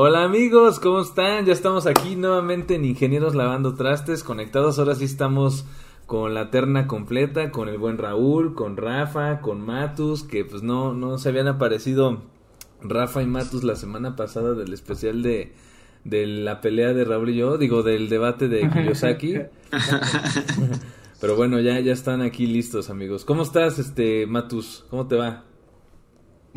Hola amigos, ¿cómo están? Ya estamos aquí nuevamente en Ingenieros Lavando Trastes, conectados. Ahora sí estamos con la terna completa, con el buen Raúl, con Rafa, con Matus, que pues no, no se habían aparecido Rafa y Matus la semana pasada del especial de, de la pelea de Raúl y yo, digo, del debate de Kiyosaki. Pero bueno, ya, ya están aquí listos, amigos. ¿Cómo estás, este, Matus? ¿Cómo te va?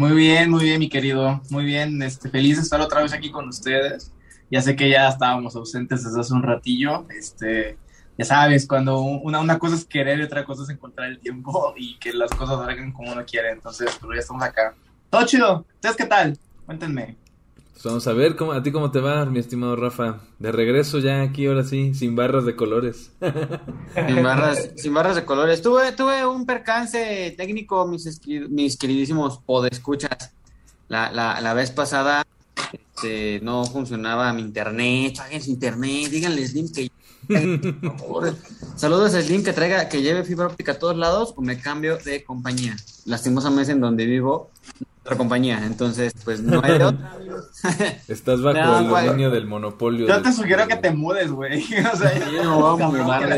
Muy bien, muy bien, mi querido. Muy bien, este, feliz de estar otra vez aquí con ustedes. Ya sé que ya estábamos ausentes desde hace un ratillo. Este, ya sabes, cuando una, una cosa es querer y otra cosa es encontrar el tiempo y que las cosas salgan como uno quiere. Entonces, pues ya estamos acá. Todo chido. ¿Ustedes qué tal? Cuéntenme. Pues vamos a ver cómo, a ti cómo te va, mi estimado Rafa. De regreso ya aquí, ahora sí, sin barras de colores. sin, barras, sin barras de colores. Tuve, tuve un percance técnico, mis, mis queridísimos podescuchas. La, la, la vez pasada este, no funcionaba mi internet. Chaguen su internet, díganle Slim que. Saludos a Slim que traiga, que lleve fibra óptica a todos lados o me cambio de compañía. Lastimosamente en donde vivo otra compañía, entonces pues no hay otra. Estás bajo el dominio del monopolio. Yo te sugiero que te mudes, güey. O sea, yo no vamos a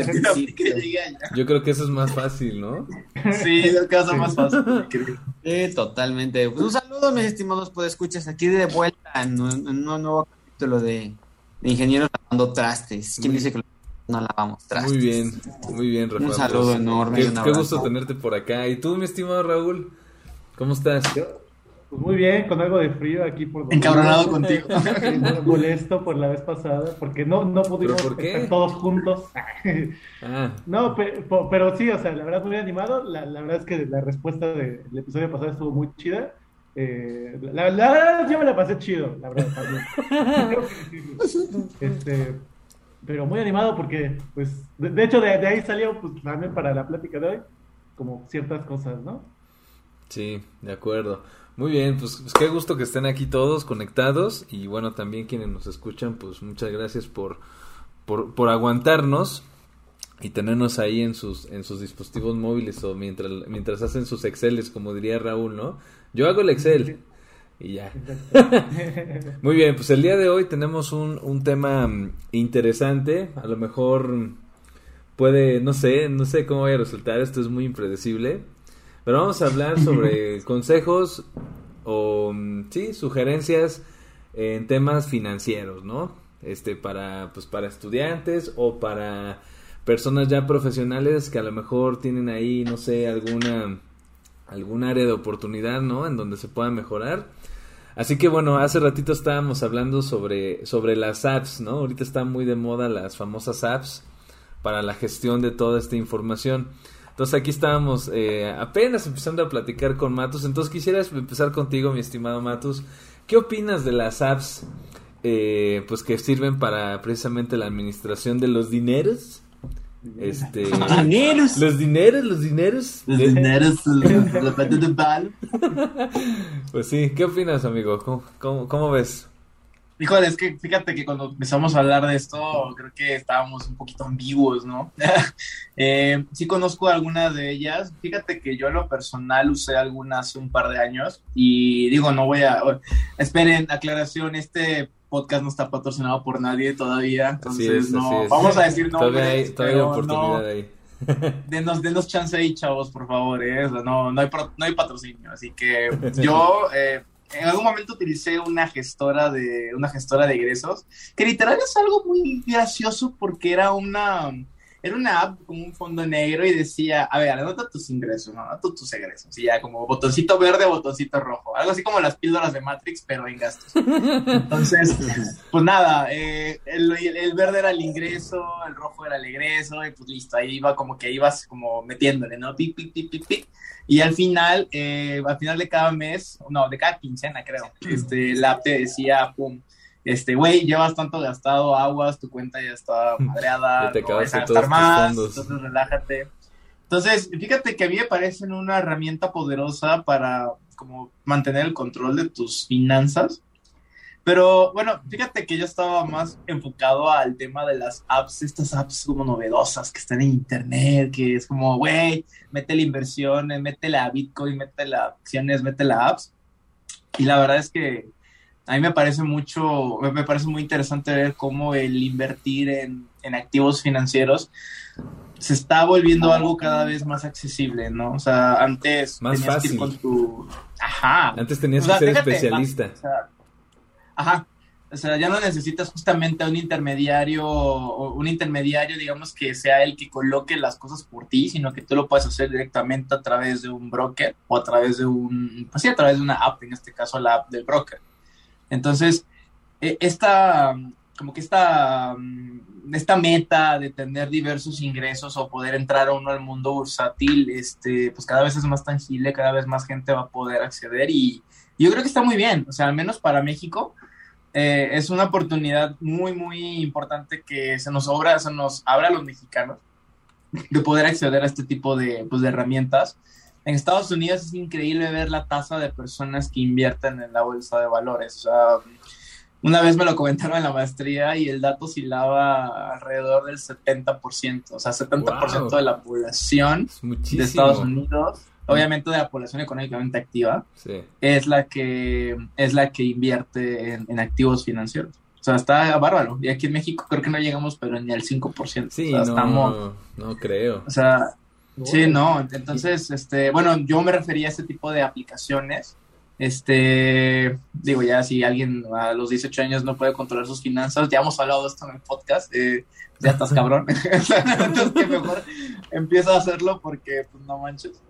Yo creo que eso es más fácil, ¿no? Sí, es que va más fácil. Sí, totalmente. Pues un saludo, mis estimados escuchas aquí de vuelta en un, en un nuevo capítulo de, de Ingenieros Lavando Trastes. ¿Quién dice que no lavamos trastes? Muy bien, muy bien, Rafael. Un saludo pues, enorme. Qué, qué gusto tenerte por acá. ¿Y tú, mi estimado Raúl? ¿Cómo estás? Pues muy bien, con algo de frío aquí por Encabronado contigo. Molesto por la vez pasada, porque no, no pudimos estar todos juntos. ah. No, pero, pero, sí, o sea, la verdad muy animado. La, la verdad es que la respuesta del episodio pasado estuvo muy chida. Eh, la, verdad, yo me la pasé chido, la verdad. este, pero muy animado porque, pues, de, hecho, de, de, ahí salió, pues, también para la plática de hoy, como ciertas cosas, ¿no? Sí, de acuerdo. Muy bien, pues, pues, qué gusto que estén aquí todos conectados y bueno, también quienes nos escuchan, pues muchas gracias por, por, por aguantarnos y tenernos ahí en sus, en sus dispositivos móviles o mientras, mientras hacen sus Exceles, como diría Raúl, ¿no? Yo hago el Excel y ya. Muy bien, pues el día de hoy tenemos un, un tema mm, interesante, a lo mejor puede, no sé, no sé cómo vaya a resultar, esto es muy impredecible pero vamos a hablar sobre consejos o, mm, sí, sugerencias en temas financieros, ¿no? Este, para, pues, para estudiantes o para personas ya profesionales que a lo mejor tienen ahí, no sé, alguna, algún área de oportunidad, ¿no? En donde se pueda mejorar. Así que bueno, hace ratito estábamos hablando sobre, sobre las apps, ¿no? Ahorita están muy de moda las famosas apps para la gestión de toda esta información. Entonces aquí estábamos eh, apenas empezando a platicar con Matus. Entonces quisiera empezar contigo, mi estimado Matus. ¿Qué opinas de las apps eh, pues que sirven para precisamente la administración de los dineros? Este, dineros. Los dineros, los dineros. Los dineros, la parte de palo. Pues sí, ¿qué opinas, amigo? ¿Cómo, cómo, cómo ves? Híjole, es que fíjate que cuando empezamos a hablar de esto, creo que estábamos un poquito ambiguos, ¿no? eh, sí conozco algunas de ellas. Fíjate que yo en lo personal usé algunas hace un par de años y digo, no voy a... Esperen, aclaración, este podcast no está patrocinado por nadie todavía, entonces no, vamos a decir no. Todavía hay, todavía oportunidad ahí. denos, denos chance ahí, chavos, por favor, ¿eh? no, no, hay, no hay patrocinio, así que yo... Eh, en algún momento utilicé una gestora de una gestora de egresos que literal es algo muy gracioso porque era una era una app con un fondo negro y decía, a ver, anota tus ingresos, ¿no? anota tus egresos. Y ya como botoncito verde, botoncito rojo. Algo así como las píldoras de Matrix, pero en gastos. Entonces, pues nada, eh, el, el, verde era el ingreso, el rojo era el egreso, y pues listo, ahí iba como que ibas como metiéndole, ¿no? Pic, pic, pic, pic, pic. Y al final, eh, al final de cada mes, no, de cada quincena creo, este, la app te decía, pum, este, güey, llevas tanto gastado aguas, tu cuenta ya está madreada, te no vas a gastar más, entonces relájate. Entonces, fíjate que a mí me parecen una herramienta poderosa para como mantener el control de tus finanzas. Pero bueno, fíjate que yo estaba más enfocado al tema de las apps, estas apps como novedosas que están en internet, que es como, güey, mete la inversión, mete la Bitcoin, mete las acciones, mete la apps. Y la verdad es que a mí me parece mucho, me parece muy interesante ver cómo el invertir en, en activos financieros se está volviendo algo cada vez más accesible, ¿no? O sea, antes más tenías fácil. que ir con tu... Ajá. Antes tenías que ser especialista. ajá. O sea, ya no necesitas justamente un intermediario, un intermediario, digamos, que sea el que coloque las cosas por ti, sino que tú lo puedes hacer directamente a través de un broker o a través de un, pues sí, a través de una app, en este caso la app del broker. Entonces, e, esta, como que esta, esta meta de tener diversos ingresos o poder entrar a uno al mundo bursátil, este, pues cada vez es más tangible, cada vez más gente va a poder acceder y yo creo que está muy bien, o sea, al menos para México eh, es una oportunidad muy, muy importante que se nos obra, se nos abra a los mexicanos de poder acceder a este tipo de, pues, de herramientas. En Estados Unidos es increíble ver la tasa de personas que invierten en la bolsa de valores. O sea, una vez me lo comentaron en la maestría y el dato oscilaba alrededor del 70%, o sea, 70% de la población de Estados Unidos obviamente de la población económicamente activa, es la que es la que invierte en, activos financieros. O sea, está bárbaro. Y aquí en México creo que no llegamos, pero ni al 5%. Sí, no, estamos... no creo. O sea, sí, no. Entonces, este, bueno, yo me refería a este tipo de aplicaciones. Este, digo, ya si alguien a los 18 años no puede controlar sus finanzas, ya hemos hablado de esto en el podcast, eh, ya estás cabrón. Entonces, que mejor empieza a hacerlo porque, pues, no manches.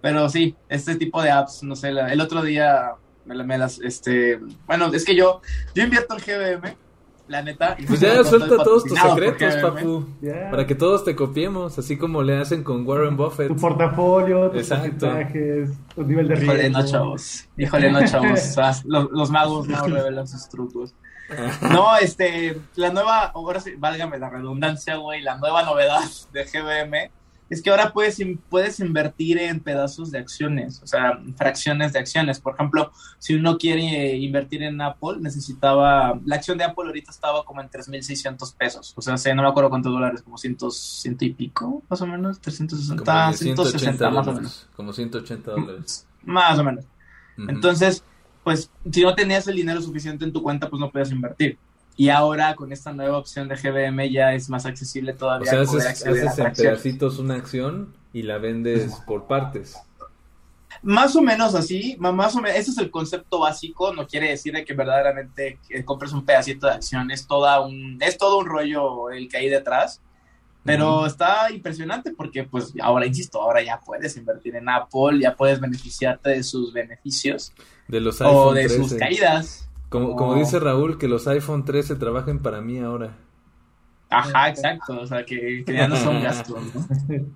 Pero sí, este tipo de apps, no sé, el otro día me, las, este, bueno, es que yo, yo invierto en GBM, la neta. pues ya suelta todos tus secretos, papu, para que todos te copiemos, así como le hacen con Warren Buffett. Tu portafolio, tus porcentajes, tu nivel de riesgo. Híjole, no, chavos. Híjole, no, chavos. los, los magos no revelan sus trucos. No, este, la nueva, ahora sí, válgame la redundancia, güey, la nueva novedad de GBM es que ahora puedes, puedes invertir en pedazos de acciones, o sea, fracciones de acciones. Por ejemplo, si uno quiere invertir en Apple, necesitaba, la acción de Apple ahorita estaba como en 3.600 pesos, o sea, no me acuerdo cuántos dólares, como 100, y pico, más o menos, 360, 160 más o menos. Como 180 dólares. Más o menos. Entonces, pues, si no tenías el dinero suficiente en tu cuenta, pues no podías invertir. Y ahora con esta nueva opción de GBM ya es más accesible todavía. O sea, haces, en pedacitos una acción y la vendes por partes. Más o menos así, más o menos, ese es el concepto básico, no quiere decir que verdaderamente compres un pedacito de acción, es, toda un, es todo un rollo el que hay detrás, pero está impresionante porque pues ahora, insisto, ahora ya puedes invertir en Apple, ya puedes beneficiarte de sus beneficios. De los iPhone O de sus caídas. Como, como dice Raúl, que los iPhone 13 trabajen para mí ahora. Ajá, exacto. O sea, que, ya no son gastos.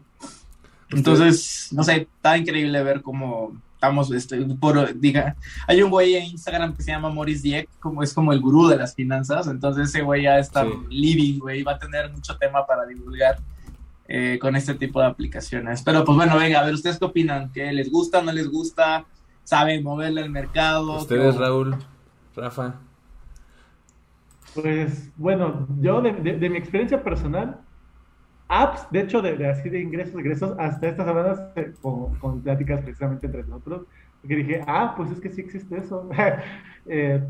Entonces, no sé, está increíble ver cómo estamos, este, por, diga, hay un güey en Instagram que se llama Maurice Dieck, como es como el gurú de las finanzas, entonces ese güey ya está living, güey, va a tener mucho tema para divulgar eh, con este tipo de aplicaciones. Pero pues bueno, venga, a ver, ¿ustedes qué opinan? ¿Qué les gusta, no les gusta? ¿Saben moverle al mercado? ¿Ustedes, Raúl? Rafa. Pues bueno, yo de, mi experiencia personal, apps, de hecho, de, así de ingresos, ingresos, hasta estas semanas eh, con, pláticas precisamente entre nosotros, porque dije, ah, pues es que sí existe eso. Eh,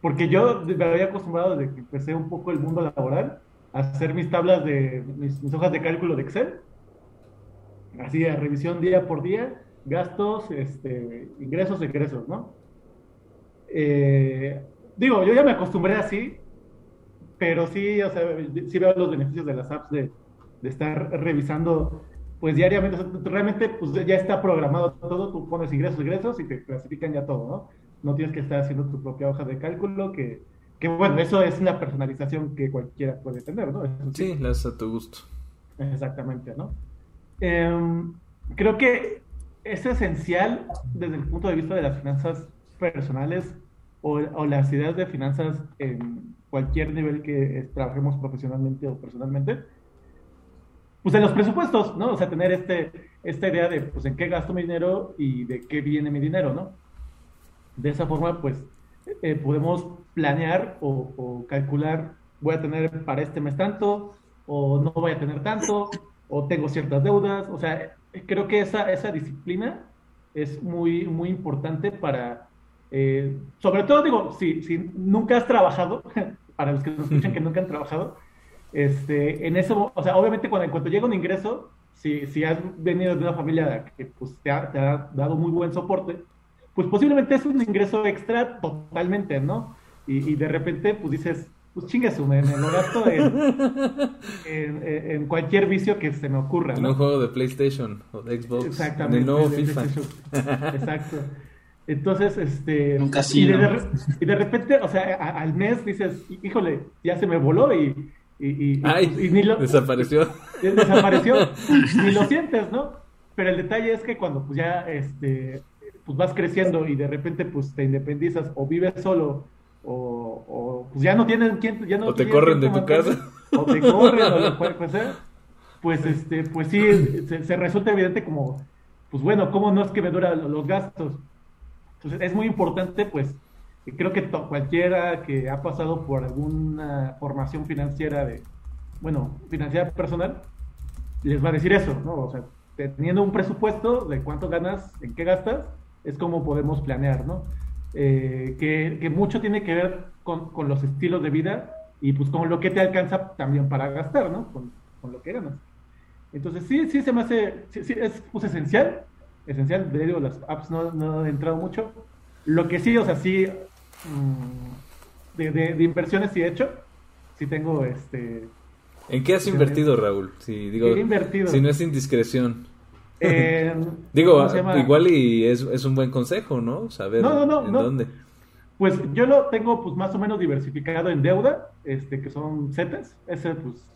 porque yo me había acostumbrado desde que empecé un poco el mundo laboral a hacer mis tablas de mis, hojas de cálculo de Excel, así revisión día por día, gastos, este, ingresos, egresos, ¿no? Eh, digo, yo ya me acostumbré así, pero sí, o sea, sí veo los beneficios de las apps de, estar revisando pues diariamente, realmente pues ya está programado todo, tú pones ingresos, ingresos y te clasifican ya todo, ¿no? No tienes que estar haciendo tu propia hoja de cálculo, que, que bueno, eso es una personalización que cualquiera puede tener, ¿no? sí, la a tu gusto. Exactamente, ¿no? Em, creo que es esencial desde el punto de vista de las finanzas personales o, las ideas de finanzas en cualquier nivel que trabajemos profesionalmente o personalmente, pues en los presupuestos, ¿no? O sea, tener este, esta idea de, pues, en qué gasto mi dinero y de qué viene mi dinero, ¿no? De esa forma, pues, eh, podemos planear o, calcular, voy a tener para este mes tanto, o no voy a tener tanto, o tengo ciertas deudas, o sea, creo que esa, esa disciplina es muy, muy importante para Eh, sobre todo, digo, si, si nunca has trabajado, para los que nos escuchan que nunca han trabajado, este, en eso, o sea, obviamente cuando en cuanto llega un ingreso, si, si has venido de una familia que pues, te, ha, te ha dado muy buen soporte, pues posiblemente es un ingreso extra totalmente, ¿no? Y, y de repente, pues dices, pues chingue me, me lo gasto en, en, cualquier vicio que se me ocurra. En un juego de PlayStation o de Xbox. Exactamente. En el nuevo FIFA. Exacto. Entonces, este. Nunca y, de, y de repente, o sea, al mes dices, híjole, ya se me voló y. y, Ay, pues, ni lo, desapareció. Desapareció. ni lo sientes, ¿no? Pero el detalle es que cuando pues ya este, pues vas creciendo y de repente pues te independizas o vives solo o, o pues ya no tienen quien, ya no o te corren de tu casa o te corren o lo cual sea, pues este pues sí se, resulta evidente como pues bueno cómo no es que me duran los gastos entonces es muy importante pues creo que cualquiera que ha pasado por alguna formación financiera de bueno financiera personal les va a decir eso no o sea teniendo un presupuesto de cuánto ganas en qué gastas es como podemos planear no eh, que, mucho tiene que ver con, los estilos de vida y pues con lo que te alcanza también para gastar, ¿no? Con, lo que ganas. Entonces sí, sí se me hace, sí, es pues, esencial, esencial, de digo, las apps no, no han entrado mucho. Lo que sí, o sea, sí, mm, de, de, inversiones sí he hecho, sí tengo este... ¿En qué has invertido, Raúl? Si, digo, invertido. Si no es indiscreción. Eh, Digo, igual y es, es, un buen consejo, ¿no? Saber en dónde. Pues yo lo tengo pues más o menos diversificado en deuda, este que son CETES, ese pues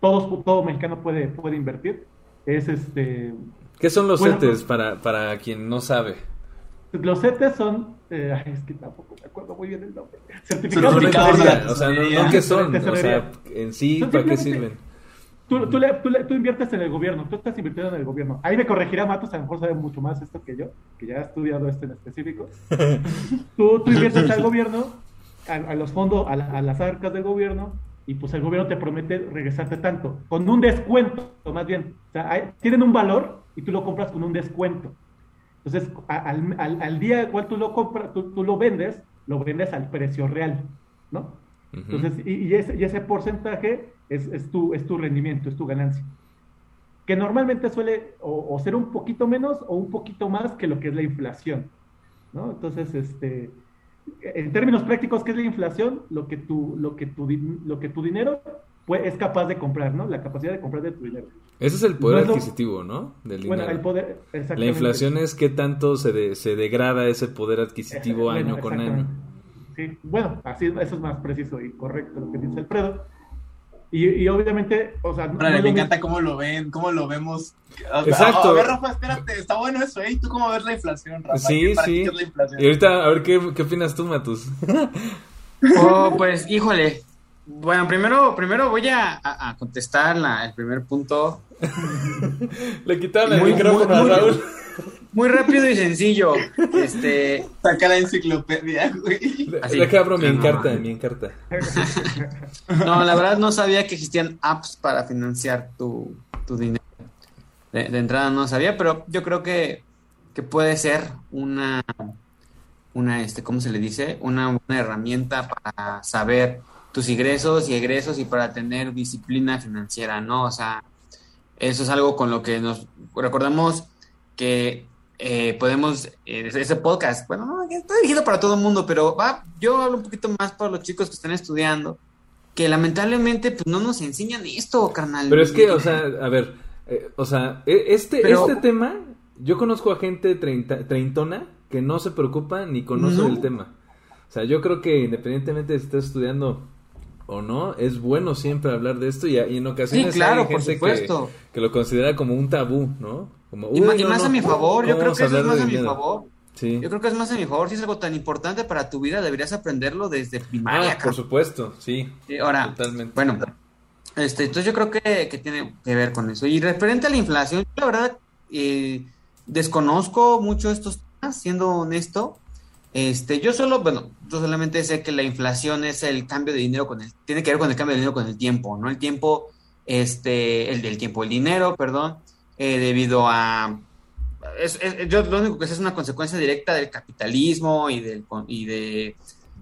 todos, todo mexicano puede, puede invertir. Es este ¿Qué son los CETES para, para quien no sabe? Los CETES son, eh, es que tampoco me acuerdo muy bien el nombre. Certificados, de O sea, no, qué son, o sea, en sí, ¿para qué sirven? Tú, tú, le, tú, tú, inviertes en el gobierno, tú estás invirtiendo en el gobierno. Ahí me corregirá Matos, a lo mejor sabe mucho más esto que yo, que ya ha estudiado esto en específico. tú, inviertes al gobierno, a, los fondos, a, las arcas del gobierno, y pues el gobierno te promete regresarte tanto, con un descuento, más bien. O sea, tienen un valor y tú lo compras con un descuento. Entonces, al, al, al día cual tú lo compras, tú, tú, lo vendes, lo vendes al precio real, ¿no? Entonces, y, y, ese, y ese porcentaje es, tu, es tu rendimiento, es tu ganancia. Que normalmente suele o, ser un poquito menos o un poquito más que lo que es la inflación. ¿no? Entonces, este, en términos prácticos, ¿qué es la inflación? Lo que tu, lo que tu, lo que tu dinero es capaz de comprar, ¿no? La capacidad de comprar de tu dinero. Ese es el poder adquisitivo, ¿no? Del dinero. Bueno, el poder, La inflación es qué tanto se, se degrada ese poder adquisitivo año con año. Sí, bueno, así eso es más preciso y correcto lo que dice Alfredo. Y, obviamente, o sea... me encanta cómo lo ven, cómo lo vemos. Exacto. A ver, Rafa, espérate, está bueno eso, ¿eh? ¿Tú cómo ves la inflación, Rafa? Sí, sí. Y ahorita, a ver, ¿qué, qué opinas tú, Matus? oh, pues, híjole. Bueno, primero, primero voy a, a contestar la, el primer punto. Le quitaron el micrófono a Raúl. Muy rápido y sencillo. Este. Saca la enciclopedia, güey. Así. abro mi encarta, mi encarta. No, la verdad no sabía que existían apps para financiar tu, tu dinero. De, entrada no sabía, pero yo creo que, que puede ser una, una, este, ¿cómo se le dice? Una buena herramienta para saber tus ingresos y egresos y para tener disciplina financiera, ¿no? O sea, eso es algo con lo que nos recordamos que eh, podemos, eh, ese podcast, bueno, no, está dirigido para todo el mundo, pero va, yo hablo un poquito más para los chicos que están estudiando, que lamentablemente pues no nos enseñan esto, carnal. Pero es que, o sea, a ver, eh, o sea, e, este, este tema, yo conozco a gente treinta, treintona que no se preocupa ni conoce el tema. O sea, yo creo que independientemente de si estás estudiando o no, es bueno siempre hablar de esto y, en ocasiones hay gente que, que, lo considera como un tabú, ¿no? y, más a mi favor, yo creo que eso es más a mi favor. Yo creo que es más a mi favor. Si es algo tan importante para tu vida, deberías aprenderlo desde primaria. Ah, por supuesto, sí. ahora, Totalmente. bueno, este, entonces yo creo que, que, tiene que ver con eso. Y referente a la inflación, la verdad, eh, desconozco mucho estos temas, siendo honesto. Este, yo solo, bueno, yo solamente sé que la inflación es el cambio de dinero con el, tiene que ver con el cambio de dinero con el tiempo, ¿no? El tiempo, este, el del tiempo, el dinero, perdón, eh, debido a yo lo único que sé es una consecuencia directa del capitalismo y, del, y, de,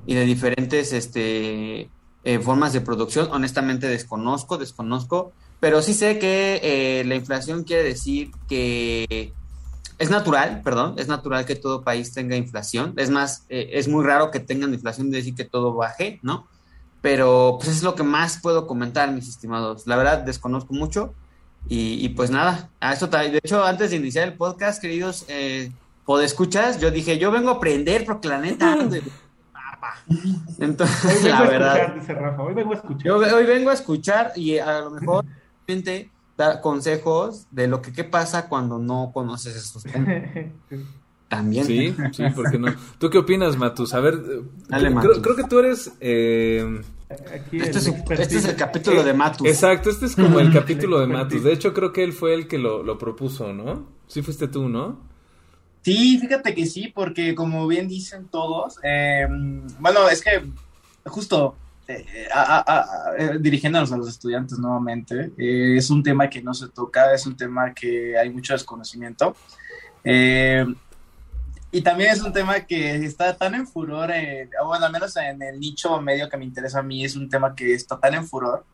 y de diferentes este, eh, formas de producción. Honestamente desconozco, desconozco, pero sí sé que eh, la inflación quiere decir que es natural, perdón, es natural que todo país tenga inflación. Es más, eh, es muy raro que tengan inflación de decir que todo baje, ¿no? Pero pues es lo que más puedo comentar, mis estimados. La verdad, desconozco mucho. Y, pues nada, a esto de hecho, antes de iniciar el podcast, queridos eh, podescuchas, yo dije, yo vengo a aprender porque la neta... Entonces, la verdad. hoy vengo a escuchar. hoy vengo a escuchar y a lo mejor dar consejos de lo que qué pasa cuando no conoces estos temas. También. Sí, sí, ¿por qué no? ¿Tú qué opinas, Matus? A ver, creo, que tú eres... Eh, este, es, el capítulo de Matus. Exacto, este es como el capítulo de Matus. De hecho, creo que él fue el que lo, propuso, ¿no? Sí fuiste tú, ¿no? Sí, fíjate que sí, porque como bien dicen todos, eh, bueno, es que justo eh, eh, dirigiéndonos a los estudiantes nuevamente, es un tema que no se toca, es un tema que hay mucho desconocimiento. Eh, y también es un tema que está tan en furor, bueno, al menos en el nicho medio que me interesa a mí, es un tema que está tan en furor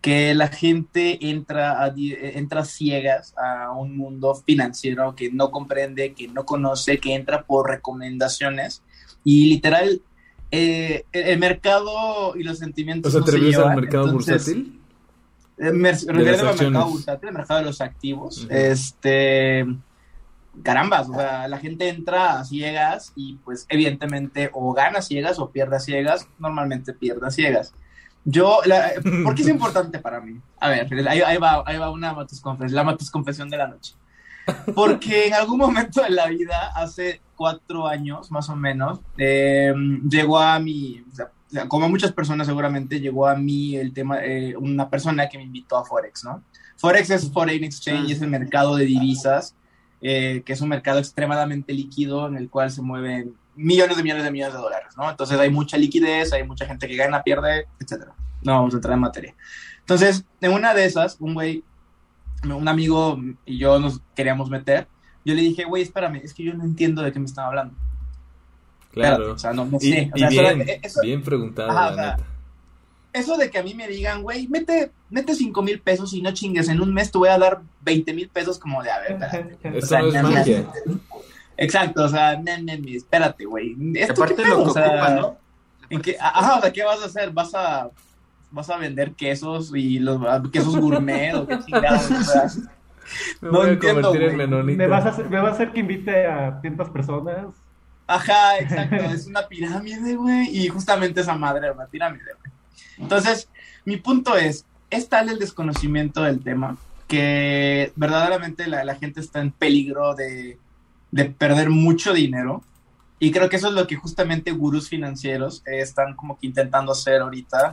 que la gente entra, a, entra ciegas a un mundo financiero que no comprende, que no conoce, que entra por recomendaciones y literal eh, el mercado y los sentimientos. O sea, ¿te al mercado bursátil? Eh, me refiero al mercado bursátil, el mercado de los activos. Este carambas, o sea, la gente entra a ciegas y pues evidentemente o gana ciegas o pierde ciegas, normalmente pierde ciegas. Yo, ¿por qué es importante para mí? A ver, ahí, va, ahí va una matus confesión, la matus confesión de la noche. Porque en algún momento de la vida, hace cuatro años más o menos, eh, llegó a mí, como muchas personas seguramente, llegó a mí el tema, eh, una persona que me invitó a Forex, ¿no? Forex es Foreign Exchange, es el mercado de divisas eh, que es un mercado extremadamente líquido en el cual se mueven millones de millones de millones de dólares, ¿no? Entonces hay mucha liquidez, hay mucha gente que gana, pierde, etcétera. No vamos a entrar en materia. Entonces, en una de esas, un güey, un amigo y yo nos queríamos meter. Yo le dije, güey, espérame, es que yo no entiendo de qué me están hablando. Claro. o sea, no, sé. Y, bien, bien preguntado, la neta eso de que a mí me digan, güey, mete, mete 5 mil pesos y no chingues, en un mes te voy a dar 20 mil pesos como de, a ver, Eso no es magia. Exacto, o sea, espérate, güey. Aparte lo que ocupa, ¿no? ¿En qué, ajá, o sea, ¿qué vas a hacer? ¿Vas a, vas a vender quesos y los quesos gourmet o qué chingados? O sea, me no entiendo, en ¿Me vas, a hacer, ¿Me vas a hacer que invite a cientos personas? Ajá, exacto, es una pirámide, güey, y justamente esa madre es una pirámide, güey. Entonces, mi punto es, es tal el desconocimiento del tema que verdaderamente la, gente está en peligro de, perder mucho dinero. Y creo que eso es lo que justamente gurús financieros están como que intentando hacer ahorita.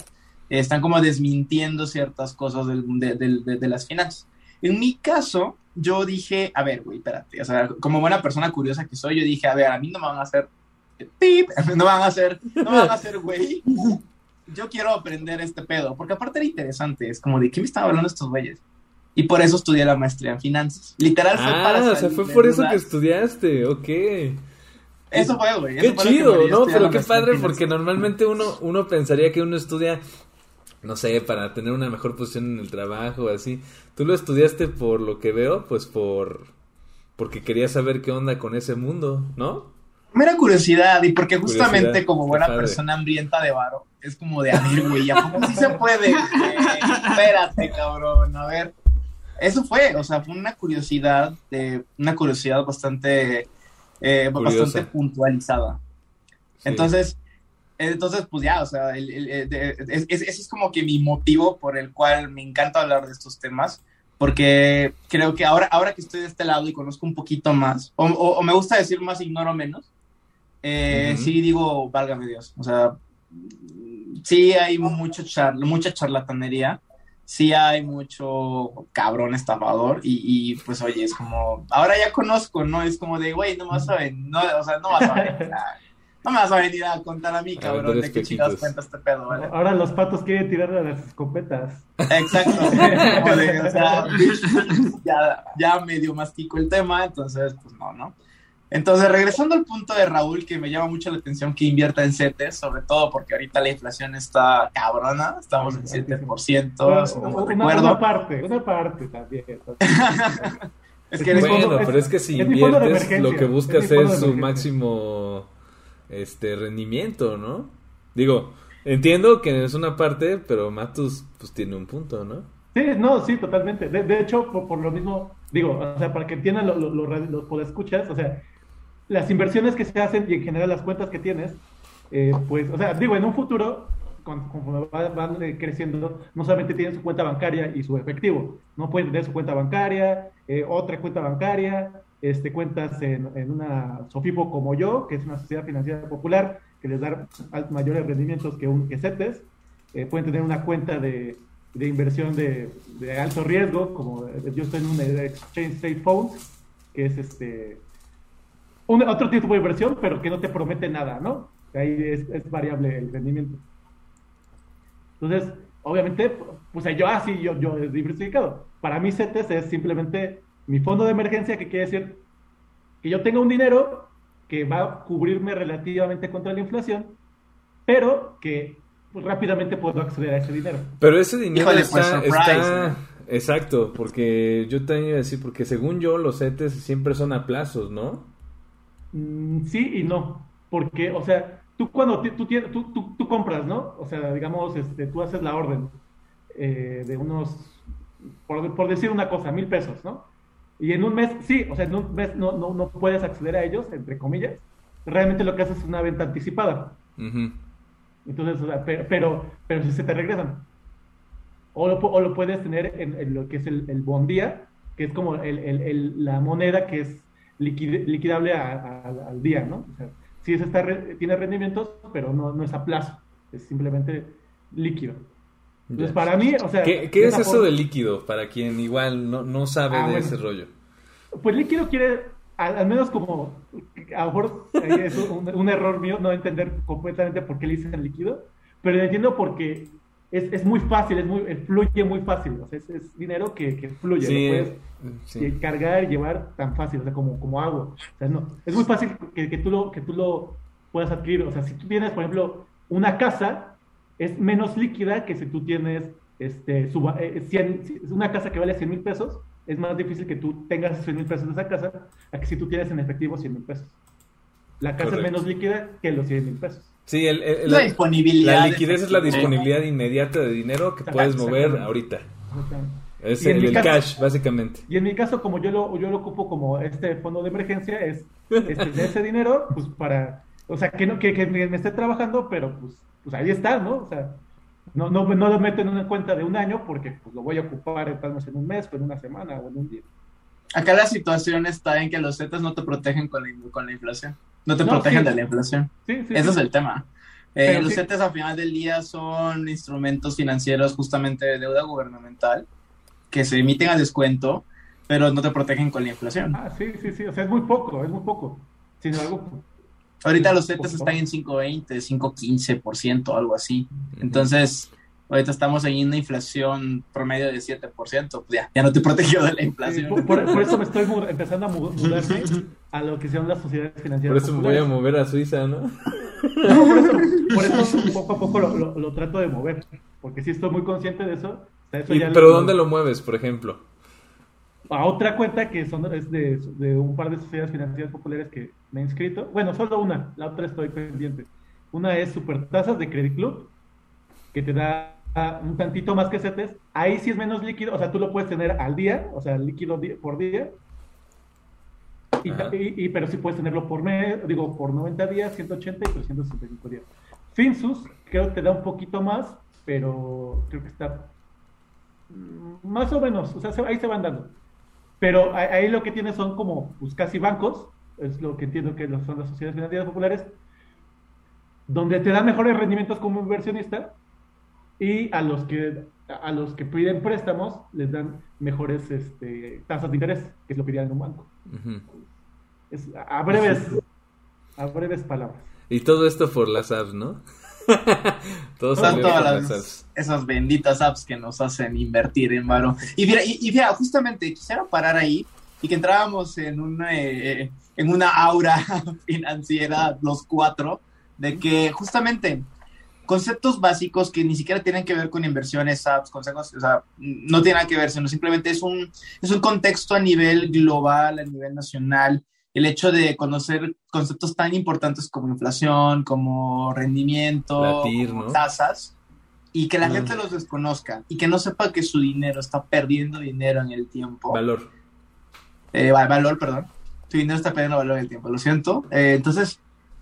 Están como desmintiendo ciertas cosas de, las finanzas. En mi caso, yo dije, a ver, güey, espérate. O sea, como buena persona curiosa que soy, yo dije, a ver, a mí no me van a hacer pip, no van a hacer, no me van a hacer güey yo quiero aprender este pedo, porque aparte era interesante, es como de qué me estaban hablando estos güeyes. Y por eso estudié la maestría en finanzas. Literal fue ah, para. o sea, fue por eso que estudiaste, ok. Eso fue, güey. Qué chido, ¿no? Pero qué padre, porque normalmente uno, uno pensaría que uno estudia, no sé, para tener una mejor posición en el trabajo así. Tú lo estudiaste por lo que veo, pues por. Porque querías saber qué onda con ese mundo, ¿no? Mera curiosidad, y porque justamente como buena persona hambrienta de varo, es como de, a ver, güey, ¿a poco sí se puede? espérate, cabrón, a ver. Eso fue, o sea, fue una curiosidad, de, una curiosidad bastante, eh, bastante puntualizada. Entonces, entonces, pues ya, o sea, ese es como que mi motivo por el cual me encanta hablar de estos temas, porque creo que ahora, ahora que estoy de este lado y conozco un poquito más, o, me gusta decir más, ignoro menos, eh, sí digo, válgame Dios, o sea, sí hay mucho mucha charlatanería, sí hay mucho cabrón estafador y, pues oye, es como, ahora ya conozco, ¿no? Es como de, güey, no vas a ver, no, o sea, no vas a ver. No me vas a venir a contar a mí, cabrón, de qué chingados cuenta este pedo, ¿vale? Ahora los patos quieren tirar a las escopetas. Exacto. o sea, ya, ya medio mastico el tema, entonces, pues no, ¿no? Entonces, regresando al punto de Raúl, que me llama mucho la atención que invierta en CETES, sobre todo porque ahorita la inflación está cabrona, estamos en 7%, si no una, una, parte, una parte también. es que bueno, pero es que si inviertes, lo que buscas es, su máximo este rendimiento, ¿no? Digo, entiendo que es una parte, pero Matus pues tiene un punto, ¿no? Sí, no, sí, totalmente. De, hecho, por, lo mismo, digo, o sea, para que entiendan los lo, los podescuchas, o sea, las inversiones que se hacen y en general las cuentas que tienes, eh, pues, o sea, digo, en un futuro, conforme van, eh, creciendo, no solamente tienen su cuenta bancaria y su efectivo, no pueden tener su cuenta bancaria, eh, otra cuenta bancaria, este, cuentas en, en, una SOFIPO como yo, que es una sociedad financiera popular, que les da mayores rendimientos que un que CETES, pueden tener una cuenta de, de inversión de, de, alto riesgo, como yo estoy en un Exchange State Fund, que es este otro tipo de inversión, pero que no te promete nada, ¿no? Ahí es, variable el rendimiento. Entonces, obviamente, pues yo así, ah, yo, yo he diversificado. Para mí CETES es simplemente mi fondo de emergencia, que quiere decir que yo tenga un dinero que va a cubrirme relativamente contra la inflación, pero que pues, rápidamente puedo acceder a ese dinero. Pero ese dinero está, está... Exacto, porque yo te iba a decir, porque según yo los CETES siempre son a plazos, ¿no? Mm, sí y no, porque, o sea, tú cuando tú, tú, tú, compras, ¿no? O sea, digamos, este, tú haces la orden eh, de unos, por, decir una cosa, mil pesos, ¿no? Y en un mes, sí, o sea, en un mes no, no, no puedes acceder a ellos, entre comillas. Realmente lo que haces es una venta anticipada. Entonces, o sea, pero, pero, si se te regresan. O lo, o lo puedes tener en, lo que es el, el bondía, que es como el, el, la moneda que es liquidable al día, ¿no? O sea, sí es está, tiene rendimientos, pero no, no es a plazo, es simplemente líquido. Entonces, para mí, o sea... ¿Qué, es eso de líquido? Para quien igual no, no sabe ah, de ese rollo. Pues líquido quiere, al, menos como, a lo mejor es un, un, error mío no entender completamente por qué le dicen líquido, pero entiendo porque es, es, muy fácil, es muy, fluye muy fácil. O sea, es, es dinero que, que fluye, lo puedes cargar y llevar tan fácil, o sea, como, como agua. O sea, no, es muy fácil que, que, tú lo, que tú lo puedas adquirir. O sea, si tú tienes, por ejemplo, una casa, es menos líquida que si tú tienes este, eh, una casa que vale 100 mil pesos, es más difícil que tú tengas 100 mil pesos en esa casa a que si tú tienes en efectivo 100 mil pesos. La casa es menos líquida que los 100 mil pesos. Sí, el, la, disponibilidad. La liquidez es la disponibilidad inmediata de dinero que puedes mover ahorita. Es el, cash, básicamente. Y en mi caso, como yo lo, yo lo ocupo como este fondo de emergencia, es este, ese dinero, pues para, o sea, que no que, que me, esté trabajando, pero pues, pues ahí está, ¿no? O sea, no, no, no lo meto en una cuenta de un año porque pues, lo voy a ocupar tal vez en un mes, o en una semana, o en un día. Acá la situación está en que los Zetas no te protegen con la, con la inflación. No te protegen de la inflación. Sí, Ese es el tema. Eh, los CETES al final del día son instrumentos financieros justamente de deuda gubernamental que se emiten a descuento, pero no te protegen con la inflación. Ah, sí, sí, sí. O sea, es muy poco, es muy poco. Sin algo. Ahorita los CETES están en 5.20, 5.15%, algo así. Entonces, ahorita estamos en una inflación promedio de 7%, pues ya, ya no te protegió de la inflación. por, eso me estoy empezando a mudarme a lo que son las sociedades financieras. Por eso me voy a mover a Suiza, ¿no? por, eso, poco a poco lo, trato de mover, porque si estoy muy consciente de eso. ¿Pero dónde lo mueves, por ejemplo? A otra cuenta que son es de, de un par de sociedades financieras populares que me he inscrito. Bueno, solo una, la otra estoy pendiente. Una es Supertasas de Credit Club, que te da un tantito más que CETES, ahí sí es menos líquido, o sea, tú lo puedes tener al día, o sea, líquido por día, y, pero sí puedes tenerlo por mes, digo, por 90 días, 180 y 365 días. Finsus creo que te da un poquito más, pero creo que está mm, más o menos, o sea, ahí se van dando. Pero ahí lo que tienes son como pues, casi bancos, es lo que entiendo que son las sociedades financieras populares, donde te dan mejores rendimientos como inversionista, y a los que a los que piden préstamos les dan mejores este, tasas de interés, que es lo que piden en un banco. es, a breves a breves palabras. Y todo esto por las apps, ¿no? todo salió por las, apps. Esas benditas apps que nos hacen invertir en varo. Y mira, y, justamente quisiera parar ahí y que entrábamos en una, eh, en una aura financiera los cuatro, de que justamente conceptos básicos que ni siquiera tienen que ver con inversiones, apps, consejos, o sea, no tienen nada que ver, sino simplemente es un, es un contexto a nivel global, a nivel nacional, el hecho de conocer conceptos tan importantes como inflación, como rendimiento, tasas, y que la gente los desconozca y que no sepa que su dinero está perdiendo dinero en el tiempo. Valor. Eh, valor, perdón. Su dinero está perdiendo valor en el tiempo, lo siento. Eh, entonces,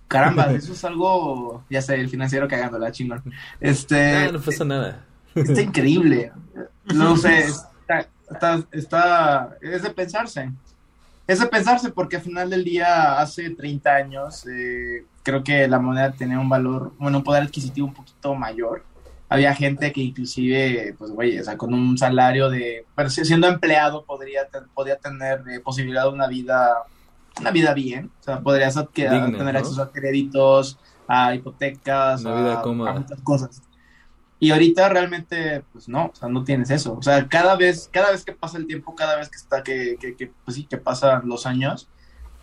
caramba, eso es algo, ya sé, el financiero cagándola, chingón. Este, ah, no pasa nada. Está increíble. No sé, está, está, es de pensarse. Es de pensarse porque al final del día, hace 30 años, eh, creo que la moneda tenía un valor, bueno, un poder adquisitivo un poquito mayor. Había gente que inclusive, pues, güey, o sea, con un salario de, pero siendo empleado podría, podía tener eh, posibilidad de una vida una vida bien, o sea, podrías tener acceso a créditos, a hipotecas, a, muchas cosas. Y ahorita realmente, pues no, o sea, no tienes eso. O sea, cada vez, cada vez que pasa el tiempo, cada vez que está, que, que, que pues sí, que pasan los años,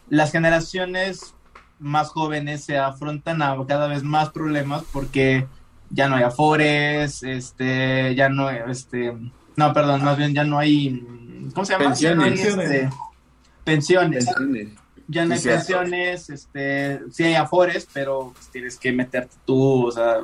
las generaciones más jóvenes se afrontan a cada vez más problemas porque ya no hay afores, este, ya no, este, no, perdón, más bien ya no hay, ¿cómo se llama? Pensiones. Este, pensiones ya no hay pensiones, este, sí hay afores, pero pues, tienes que meterte tú, o sea,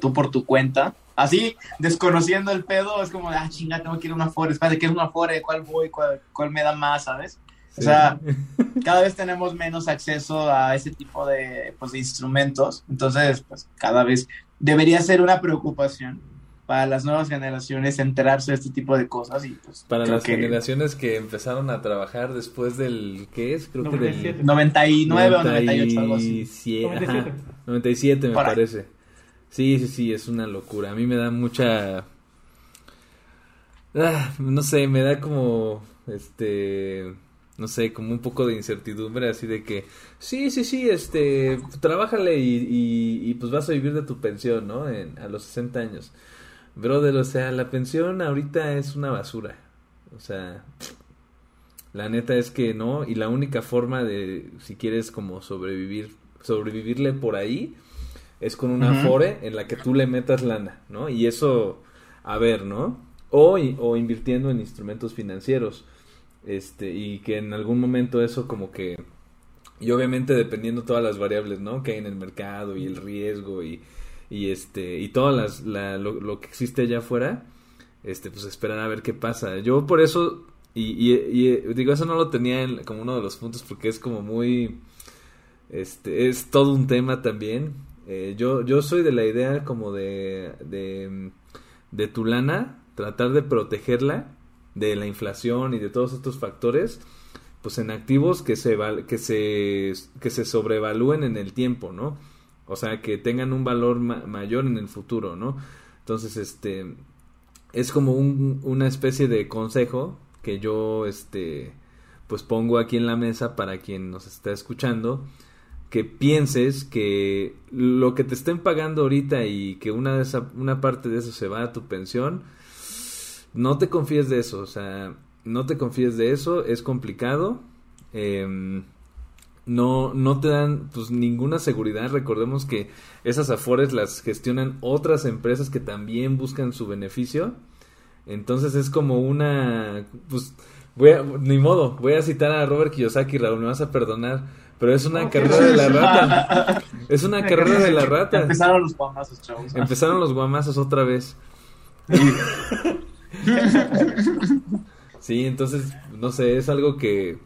tú por tu cuenta. Así, desconociendo el pedo, es como, ah, chinga, tengo que ir a un afore, espérate, ¿qué es un afore? ¿Cuál voy? ¿Cuál, cuál me da más, sabes? O sea, cada vez tenemos menos acceso a ese tipo de, pues, de instrumentos, entonces, pues, cada vez debería ser una preocupación para las nuevas generaciones enterarse de este tipo de cosas y pues para las generaciones que empezaron a trabajar después del ¿qué es? Creo que del 99 o 98 algo así. 97, 97 me parece. Sí, sí, sí, es una locura. A mí me da mucha ah, no sé, me da como este no sé, como un poco de incertidumbre, así de que, sí, sí, sí, este, trabájale y, y, pues vas a vivir de tu pensión, ¿no? En, a los 60 años. Brother, o sea, la pensión ahorita es una basura. O sea, la neta es que no. Y la única forma de, si quieres como sobrevivir, sobrevivirle por ahí, es con una Afore en la que tú le metas lana, ¿no? Y eso, a ver, ¿no? O, o invirtiendo en instrumentos financieros. Este, y que en algún momento eso como que... Y obviamente dependiendo todas las variables, ¿no? Que hay en el mercado y el riesgo y y este y todas las lo, que existe allá afuera este pues esperar a ver qué pasa yo por eso y, y, digo eso no lo tenía como uno de los puntos porque es como muy este es todo un tema también eh, yo yo soy de la idea como de de, de tu lana tratar de protegerla de la inflación y de todos estos factores pues en activos que se que se que se sobrevalúen en el tiempo no o sea, que tengan un valor mayor en el futuro, ¿no? Entonces, este, es como un, una especie de consejo que yo, este, pues pongo aquí en la mesa para quien nos está escuchando, que pienses que lo que te estén pagando ahorita y que una, de esa, una parte de eso se va a tu pensión, no te confíes de eso, o sea, no te confíes de eso, es complicado. Eh, no, no te dan pues ninguna seguridad. Recordemos que esas afores las gestionan otras empresas que también buscan su beneficio. Entonces es como una pues voy a, ni modo, voy a citar a Robert Kiyosaki, Raúl, me vas a perdonar, pero es una carrera de la rata. Es una carrera de la rata. Empezaron los guamazos, chavos. Empezaron los guamazos otra vez. sí, entonces, no sé, es algo que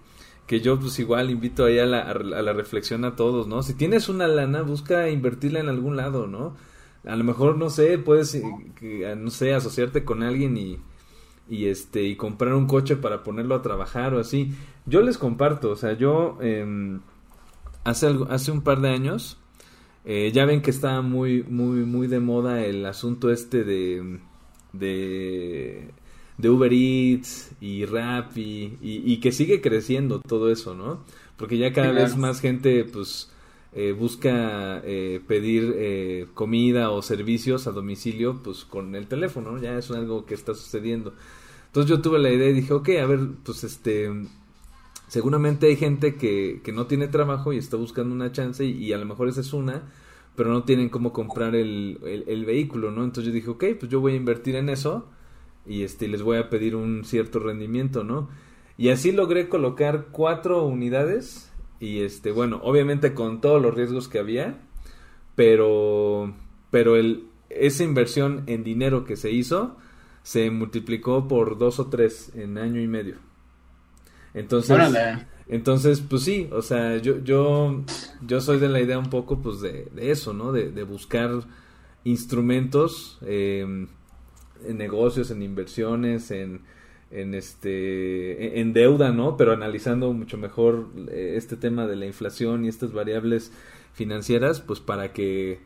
que yo pues igual invito ahí a la, a la reflexión a todos, ¿no? Si tienes una lana, busca invertirla en algún lado, ¿no? A lo mejor, no sé, puedes, eh, no sé, asociarte con alguien y, y este y comprar un coche para ponerlo a trabajar o así. Yo les comparto, o sea, yo eh, hace hace un par de años eh, ya ven que estaba muy muy muy de moda el asunto este de de de Uber Eats y Rappi y, y, que sigue creciendo todo eso, ¿no? Porque ya cada vez más gente, pues, eh, busca eh, pedir eh, comida o servicios a domicilio pues con el teléfono, ya es algo que está sucediendo. Entonces yo tuve la idea y dije, ok, a ver, pues este, seguramente hay gente que, que no tiene trabajo y está buscando una chance y, a lo mejor esa es una, pero no tienen cómo comprar el, el, vehículo, ¿no? Entonces yo dije, ok, pues yo voy a invertir en eso y este, les voy a pedir un cierto rendimiento, ¿no? Y así logré colocar cuatro unidades y este, bueno, obviamente con todos los riesgos que había, pero, pero el, esa inversión en dinero que se hizo se multiplicó por dos o tres en año y medio. Entonces, entonces pues sí, o sea, yo, yo, yo soy de la idea un poco pues de, de eso, ¿no? De, de buscar instrumentos eh, en negocios, en inversiones, en en este en deuda, ¿no? Pero analizando mucho mejor eh, este tema de la inflación y estas variables financieras, pues para que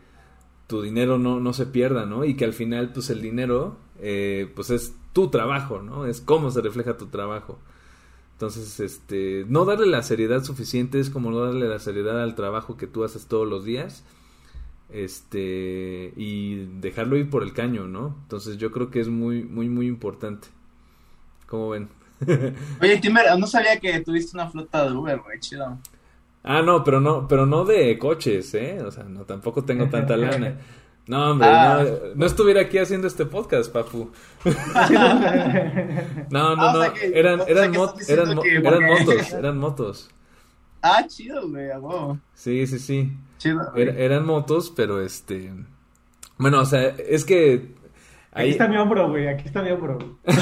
tu dinero no, no se pierda, ¿no? Y que al final, pues el dinero, eh, pues es tu trabajo, ¿no? Es cómo se refleja tu trabajo. Entonces, este, no darle la seriedad suficiente es como no darle la seriedad al trabajo que tú haces todos los días, este, y dejarlo ir por el caño, ¿no? Entonces yo creo que es muy, muy, muy importante. ¿Cómo ven? Oye, Timber, no sabía que tuviste una flota de Uber, güey, chido. Ah, no, pero no, pero no de coches, ¿eh? O sea, no, tampoco tengo tanta lana. No, hombre, Ah. no, no estuviera aquí haciendo este podcast, papu. no, no, Ah, o no, sea que- eran, o sea eran, mo- eran, diciendo mo- que eran porque- motos, eran motos. Ah, chido, güey. Sí, sí, sí. Chido. eran motos, pero este... Bueno, o sea, es que... Aquí Ahí... está mi hombro, güey, aquí está mi hombro.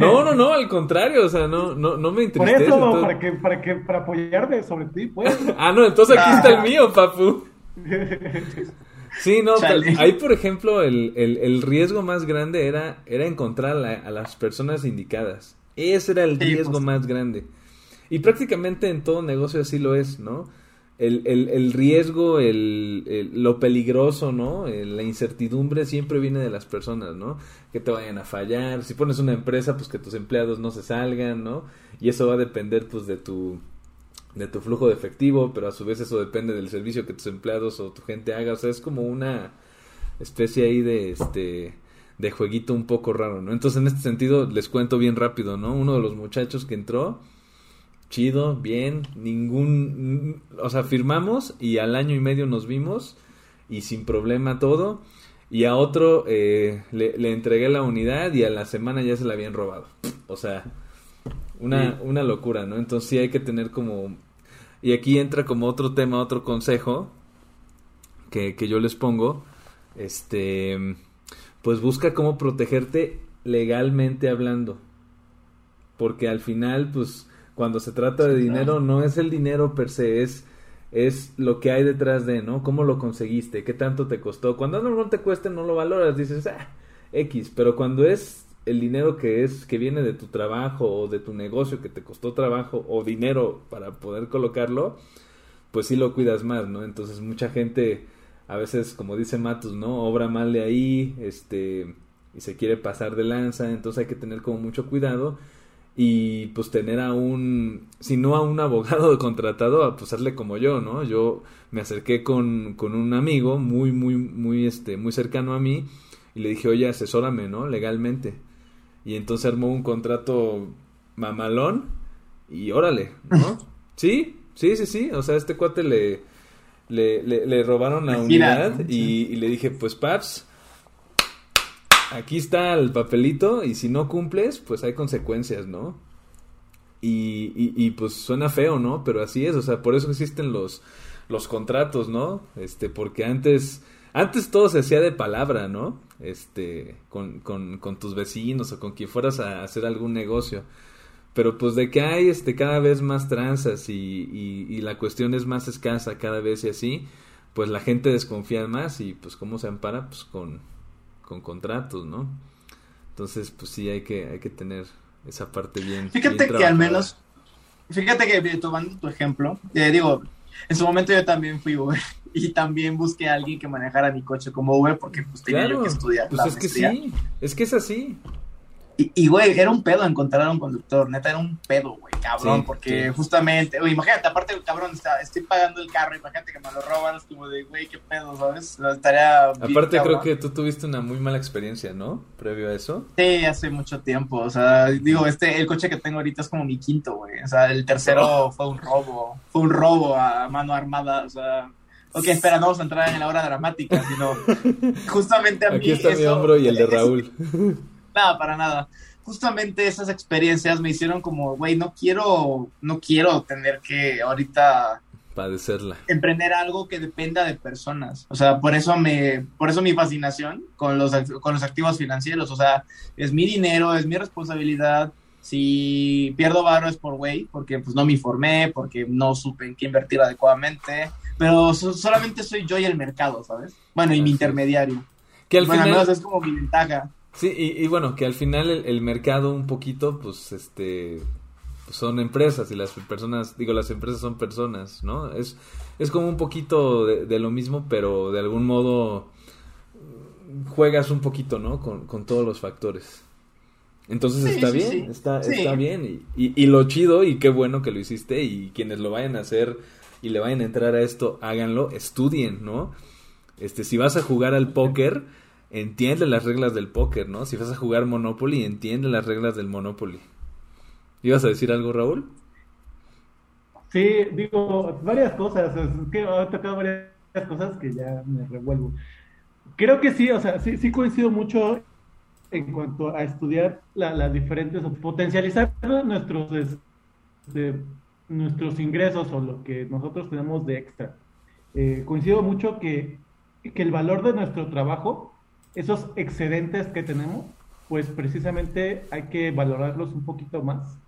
No, no, no, al contrario, o sea, no, no, no me Por entristece. eso, todo- para que, para que, para apoyarme sobre ti, pues. Ah, no, entonces aquí está el mío, papu. Sí, no, pero ahí por ejemplo el, el, el riesgo más grande era, era encontrar a, a las personas indicadas. Ese era el Sí, riesgo pues. más grande. Y prácticamente en todo negocio así lo es, ¿no? El, el, el riesgo, el, el- lo peligroso, ¿no? El- la incertidumbre siempre viene de las personas, ¿no? Que te vayan a fallar. Si pones una empresa, pues que tus empleados no se salgan, ¿no? Y eso va a depender, pues, de tu, de tu flujo de efectivo, pero a su vez eso depende del servicio que tus empleados o tu gente haga. O sea, es como una especie ahí de este de jueguito un poco raro, ¿no? Entonces, en este sentido, les cuento bien rápido, ¿no? Uno de los muchachos que entró, chido, bien, ningún, o sea, firmamos y al año y medio nos vimos y sin problema todo. Y a otro eh, le, le entregué la unidad y a la semana ya se la habían robado. O sea, una, una locura, ¿no? Entonces sí hay que tener como... Y aquí entra como otro tema, otro consejo que, que yo les pongo. Este, pues busca cómo protegerte legalmente hablando. Porque al final, pues, cuando se trata de dinero, claro. no es el dinero per se, es, es lo que hay detrás de, ¿no? ¿Cómo lo conseguiste? ¿Qué tanto te costó? Cuando algo no te cuesta, no lo valoras, dices, ah, X. Pero cuando es el dinero que es, que viene de tu trabajo o de tu negocio que te costó trabajo o dinero para poder colocarlo, pues sí lo cuidas más, ¿no? Entonces mucha gente, a veces, como dice Matus, ¿no? Obra mal de ahí, este, y se quiere pasar de lanza, entonces hay que tener como mucho cuidado y pues tener a un, si no a un abogado contratado, a pues hazle como yo, ¿no? Yo me acerqué con, con un amigo muy, muy, muy, este, muy cercano a mí y le dije, oye, asesórame, ¿no? Legalmente. Y entonces armó un contrato mamalón y órale, ¿no? Sí, sí, sí, sí, o sea, este cuate le, le, le, le robaron la unidad y, y le dije, pues paps, aquí está el papelito y si no cumples, pues hay consecuencias, ¿no? Y, y, y, pues suena feo, ¿no? Pero así es, o sea, por eso existen los, los contratos, ¿no? Este, porque antes, antes todo se hacía de palabra, ¿no? Este, con, con, con tus vecinos o con quien fueras a hacer algún negocio. Pero pues de que hay este cada vez más tranzas y, y, y la cuestión es más escasa cada vez y así, pues la gente desconfía más y pues cómo se ampara, pues con, con contratos, ¿no? Entonces, pues sí hay que, hay que tener esa parte bien. Fíjate bien que al menos, fíjate que tomando tu ejemplo, eh, digo, en su momento yo también fui Uber y también busqué a alguien que manejara mi coche como Uber porque pues tenía yo que estudiar pues la es que sí, es que es así. Y, güey, era un pedo encontrar a un conductor, neta, era un pedo, güey, cabrón, porque justamente, güey, imagínate, aparte, cabrón, está, estoy pagando el carro, imagínate que me lo roban, es como de, güey, qué pedo, ¿sabes? Estaría Aparte, creo que tú tuviste una muy mala experiencia, ¿no? Previo a eso. Sí, hace mucho tiempo, o sea, digo, este, el coche que tengo ahorita es como mi quinto, güey, o sea, el tercero fue un robo, fue un robo a mano armada, o sea... Ok, espera, no vamos a entrar en la hora dramática, sino justamente a mí. Aquí está mi hombro y el de Raúl. nada, para nada. Justamente esas experiencias me hicieron como, güey, no quiero, no quiero tener que ahorita padecerla. Emprender algo que dependa de personas. O sea, por eso me, por eso mi fascinación con los, con los activos financieros. O sea, es mi dinero, es mi responsabilidad. Si pierdo varo es por güey, porque pues no me informé, porque no supe en qué invertir adecuadamente. Pero solamente soy yo y el mercado, ¿sabes? Bueno, y mi intermediario. Que al final... es como mi ventaja. Sí, y, bueno, que al final el, mercado un poquito, pues, este, son empresas y las personas, digo, las empresas son personas, ¿no? Es, es como un poquito de, lo mismo, pero de algún modo juegas un poquito, ¿no? Con, con todos los factores. Entonces está bien, está, está bien. Y, y, lo chido y qué bueno que lo hiciste y quienes lo vayan a hacer y le vayan a entrar a esto, háganlo, estudien, ¿no? Este, si vas a jugar al póker entiende las reglas del póker, ¿no? Si vas a jugar Monopoly, entiende las reglas del Monopoly. ¿Ibas a decir algo, Raúl? Sí, digo, varias cosas. Es que he tocado varias cosas que ya me revuelvo. Creo que sí, o sea, sí, sí coincido mucho en cuanto a estudiar las diferentes, potencializar nuestros, este, nuestros ingresos o lo que nosotros tenemos de extra. Eh, coincido mucho que, que el valor de nuestro trabajo esos excedentes que tenemos, pues precisamente hay que valorarlos un poquito más.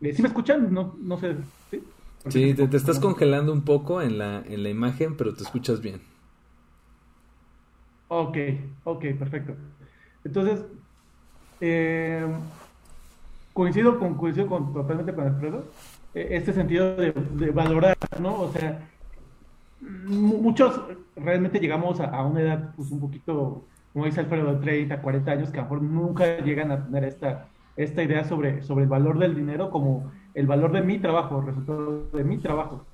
Eh, ¿Sí me escuchan? No, no sé. Sí, te, estás congelando un poco en la, en la imagen, pero te escuchas bien. Ok, ok, perfecto. Entonces, eh, coincido con, coincido con, totalmente con Alfredo, este sentido de, valorar, ¿no? O sea, muchos realmente llegamos a, a una edad pues un poquito como dice Alfredo, de 30, 40 años, que a lo mejor nunca llegan a tener esta, esta idea sobre, sobre el valor del dinero como el valor de mi trabajo, resultado de mi trabajo.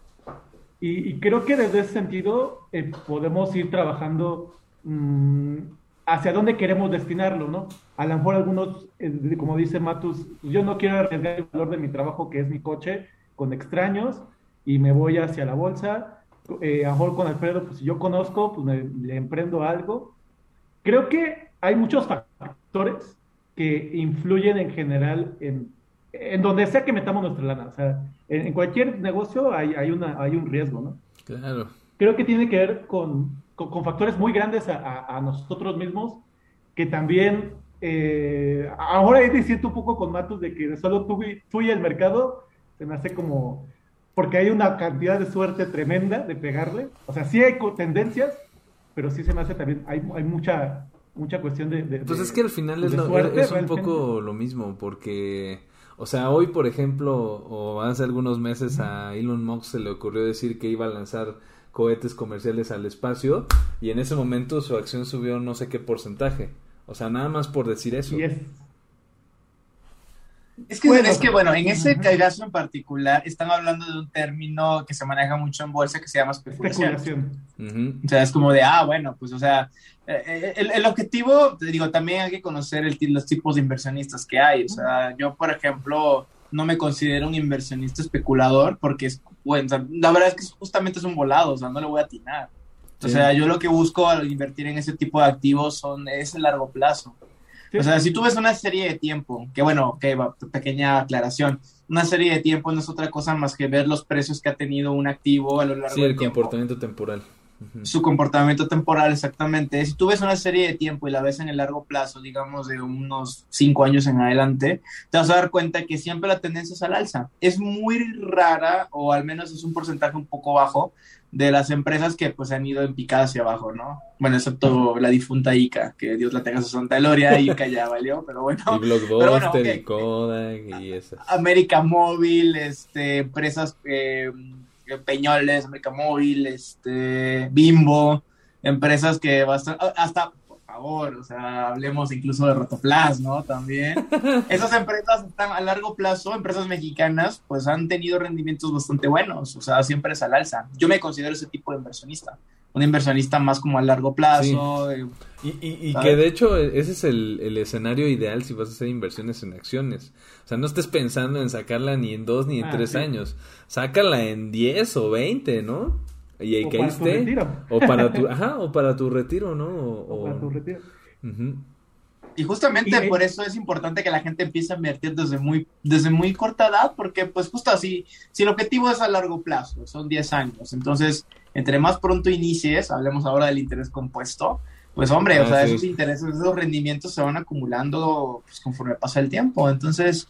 Y, creo que desde ese sentido eh, podemos ir trabajando mm, hacia dónde queremos destinarlo, ¿no? A lo mejor algunos, eh, como dice Matus, yo no quiero arriesgar el valor de mi trabajo, que es mi coche, con extraños, y me voy hacia la bolsa. Eh, a lo mejor con Alfredo, pues si yo conozco, pues me, le emprendo algo Creo que hay muchos factores que influyen en general en, en donde sea que metamos nuestra lana. O sea, en, cualquier negocio hay, hay, una, hay un riesgo, ¿no? Claro. Creo que tiene que ver con, con, factores muy grandes a, a, nosotros mismos que también eh, ahora ahí siento un poco con Matos de que solo tú, tú, y el mercado se me hace como porque hay una cantidad de suerte tremenda de pegarle. O sea, sí hay tendencias, pero sí se me hace también, hay, hay mucha, mucha cuestión de... pues es que al final es, es un poco lo mismo, porque, o sea, hoy, por ejemplo, o hace algunos meses a Elon Musk se le ocurrió decir que iba a lanzar cohetes comerciales al espacio y en ese momento su acción subió no sé qué porcentaje. O sea, nada más por decir eso. Es que, bueno, es que, bueno, en ese caso en particular están hablando de un término que se maneja mucho en bolsa que se llama especulación. O sea, es como de, ah, bueno, pues, o sea, eh, eh, el, el objetivo, te digo, también hay que conocer el, los tipos de inversionistas que hay. O sea, yo, por ejemplo, no me considero un inversionista especulador porque es, bueno, la verdad es que justamente es un volado, o sea, no le voy a atinar. O sea, yo lo que busco al invertir en ese tipo de activos son, es el largo plazo. O sea, si tú ves una serie de tiempo, que bueno, que pequeña aclaración, una serie de tiempo no es otra cosa más que ver los precios que ha tenido un activo a lo largo del tiempo. Sí, el comportamiento temporal. Su comportamiento temporal, exactamente. Si tú ves una serie de tiempo y la ves en el largo plazo, digamos de unos cinco años en adelante, te vas a dar cuenta que siempre la tendencia es al alza. Es muy rara, o al menos es un porcentaje un poco bajo, de las empresas que pues han ido en picada hacia abajo, ¿no? Bueno, excepto la difunta ICA, que Dios la tenga su santa gloria, ICA ya valió, pero bueno. Y Blockbuster y Kodak y esas. América Móvil, este, empresas eh, Peñoles, América Móvil, este, Bimbo, empresas que bastante, hasta favor, o sea, hablemos incluso de Rotoplas, ¿no? También. Esas empresas están a largo plazo, empresas mexicanas, pues han tenido rendimientos bastante buenos, o sea, siempre es al alza. Yo me considero ese tipo de inversionista, un inversionista más como a largo plazo. Eh, y, que de hecho ese es el, el, escenario ideal si vas a hacer inversiones en acciones. O sea, no estés pensando en sacarla ni en dos ni en ah, tres años. Sácala en diez o veinte, ¿no? Y ahí caíste. O para tu, ajá, o para tu retiro, ¿no? O, para tu retiro. Y justamente por eso es importante que la gente empiece a invertir desde muy, desde muy corta edad, porque pues justo así, si el objetivo es a largo plazo, son 10 años, entonces entre más pronto inicies, hablemos ahora del interés compuesto, pues hombre, o ah, sea, esos intereses, esos rendimientos se van acumulando pues, conforme pasa el tiempo, entonces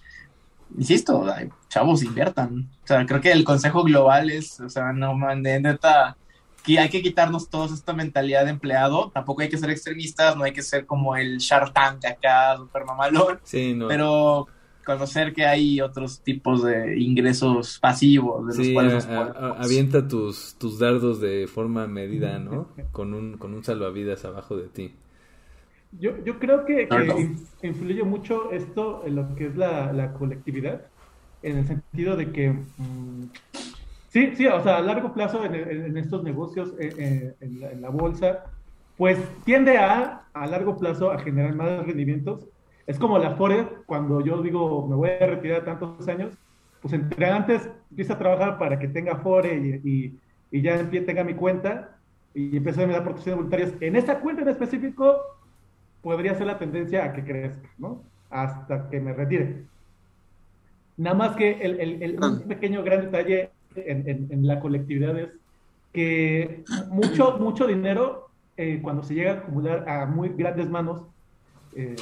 insisto, chavos, inviertan. O sea, creo que el consejo global es, o sea, no, man, neta, que hay que quitarnos toda esta mentalidad de empleado. Tampoco hay que ser extremistas, no hay que ser como el Shark Tank acá, super mamalón. Sí, no. Pero conocer que hay otros tipos de ingresos pasivos de los cuales avienta tus, tus dardos de forma medida, ¿no? con un, con un salvavidas abajo de ti. Yo, yo creo que, influye mucho esto en lo que es la, colectividad, en el sentido de que, mm, sí, sí, o sea, a largo plazo en, estos negocios, eh, eh, en, la, bolsa, pues tiende a, a largo plazo, a generar más rendimientos. Es como la Fore, cuando yo digo, me voy a retirar tantos años, pues entre antes empieza a trabajar para que tenga Fore y, y, ya tenga mi cuenta y empiece a dar protecciones voluntarias. En esa cuenta en específico, podría ser la tendencia a que crezca, ¿no? Hasta que me retire. Nada más que el, el, un pequeño gran detalle en, en, la colectividad es que mucho, mucho dinero, eh, cuando se llega a acumular a muy grandes manos, eh,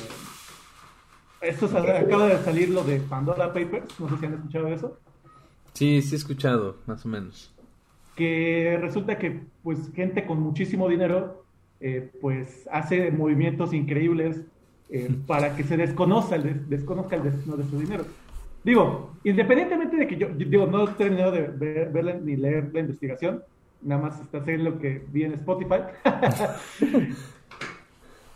esto acaba de salir lo de Pandora Papers, no sé si han escuchado eso. Sí, sí he escuchado, más o menos. Que resulta que, pues, gente con muchísimo dinero eh, pues hace movimientos increíbles eh, para que se desconozca el, desconozca el destino de su dinero. Digo, independientemente de que yo, digo, no he terminado de ver, ni leer la investigación, nada más está haciendo lo que vi en Spotify.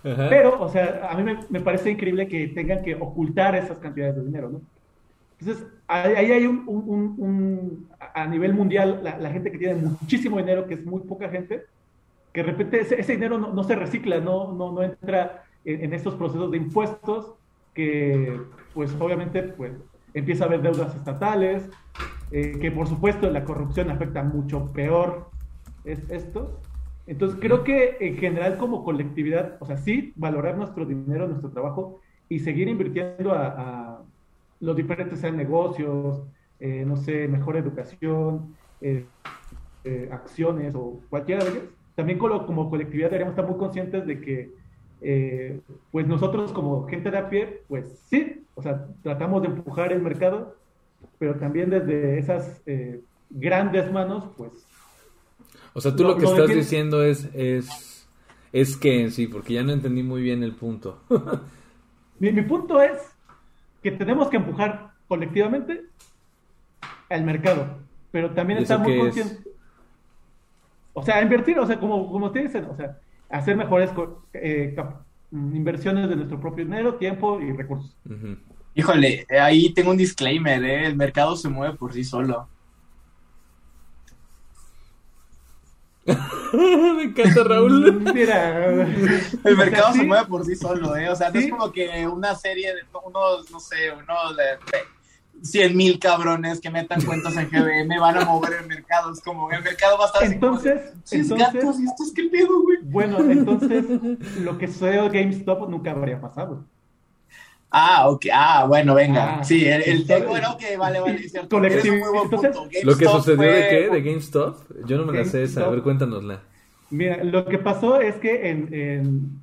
Pero, o sea, a mí me, parece increíble que tengan que ocultar esas cantidades de dinero, ¿no? Entonces, ahí hay un, a nivel mundial, la, gente que tiene muchísimo dinero, que es muy poca gente, que de repente ese, dinero no, se recicla, no, no, no entra en, estos procesos de impuestos, que pues obviamente pues empieza a haber deudas estatales, eh, que por supuesto la corrupción afecta mucho peor es esto. Entonces creo que en general como colectividad, o sea, sí, valorar nuestro dinero, nuestro trabajo y seguir invirtiendo a, los diferentes sean negocios, eh, no sé, mejor educación, eh, acciones o cualquiera de ellas, también como, colectividad deberíamos estar muy conscientes de que, eh, pues nosotros como gente de a pie, pues sí, o sea, tratamos de empujar el mercado, pero también desde esas eh, grandes manos, pues... O sea, tú lo, que estás diciendo es, es, es que sí, porque ya no entendí muy bien el punto. mi, mi punto es que tenemos que empujar colectivamente al mercado, pero también estamos muy conscientes o sea, invertir, o sea, como, como ustedes dicen, o sea, hacer mejores eh, inversiones de nuestro propio dinero, tiempo y recursos. Híjole, ahí tengo un disclaimer, ¿eh? el mercado se mueve por sí solo. Me encanta Raúl. Mira, el mercado se mueve por sí solo, ¿eh? O sea, no es como que una serie de unos, no sé, unos de 100 mil cabrones que metan cuentas en GBM van a mover el mercado. Es como, el mercado va a estar entonces, así entonces, gatos, ¿y estos qué pedo, güey? Bueno, entonces, lo que sucedió GameStop nunca habría pasado. Ah, ok. Ah, bueno, venga. Ah, sí, el, el bueno, que vale, vale. Cierto. Entonces, ¿Lo que sucedió de qué? ¿De GameStop? Yo no me la sé esa. A ver, cuéntanosla. Mira, lo que pasó es que en, en,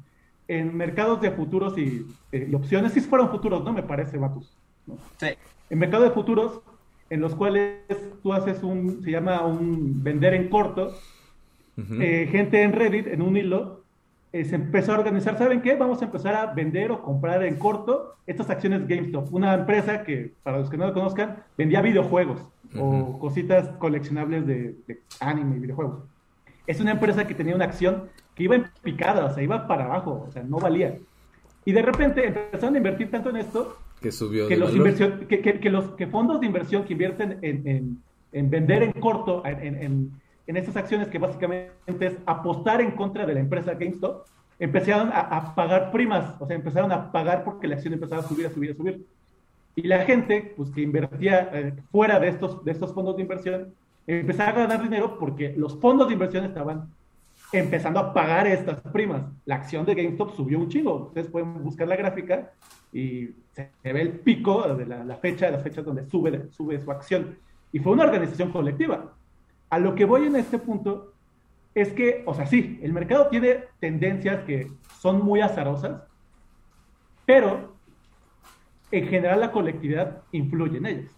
en mercados de futuros y, eh, y, opciones, sí fueron futuros, ¿no? Me parece, Matus. ¿no? Sí en mercado de futuros, en los cuales tú haces un, se llama un vender en corto, eh, gente en Reddit, en un hilo, eh, se empezó a organizar, ¿saben qué? Vamos a empezar a vender o comprar en corto estas acciones GameStop, una empresa que, para los que no lo conozcan, vendía videojuegos o cositas coleccionables de, anime y videojuegos. Es una empresa que tenía una acción que iba en picada, o sea, iba para abajo, o sea, no valía. Y de repente empezaron a invertir tanto en esto que subió que, los, que, los que fondos de inversión que invierten en, en, vender en corto, en, en, esas acciones que básicamente es apostar en contra de la empresa GameStop, empezaron a, pagar primas, o sea, empezaron a pagar porque la acción empezaba a subir, a subir, a subir. Y la gente, pues que invertía eh, fuera de estos, de estos fondos de inversión, empezaba a ganar dinero porque los fondos de inversión estaban empezando a pagar estas primas. La acción de GameStop subió un chingo. Ustedes pueden buscar la gráfica y se, ve el pico de la, fecha, de las fechas donde sube, sube su acción. Y fue una organización colectiva. A lo que voy en este punto es que, o sea, sí, el mercado tiene tendencias que son muy azarosas, pero en general la colectividad influye en ellas.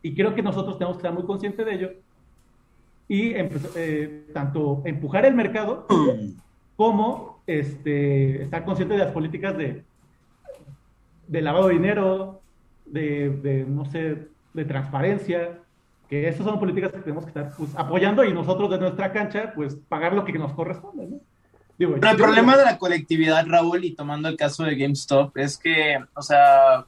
Y creo que nosotros tenemos que estar muy conscientes de ello y eh, tanto empujar el mercado como este, estar consciente de las políticas de, de lavado de dinero, de, de, no sé, de transparencia, que esas son políticas que tenemos que estar pues, apoyando y nosotros de nuestra cancha, pues pagar lo que nos corresponde, ¿no? Pero el problema de la colectividad, Raúl, y tomando el caso de GameStop, es que, o sea, ah,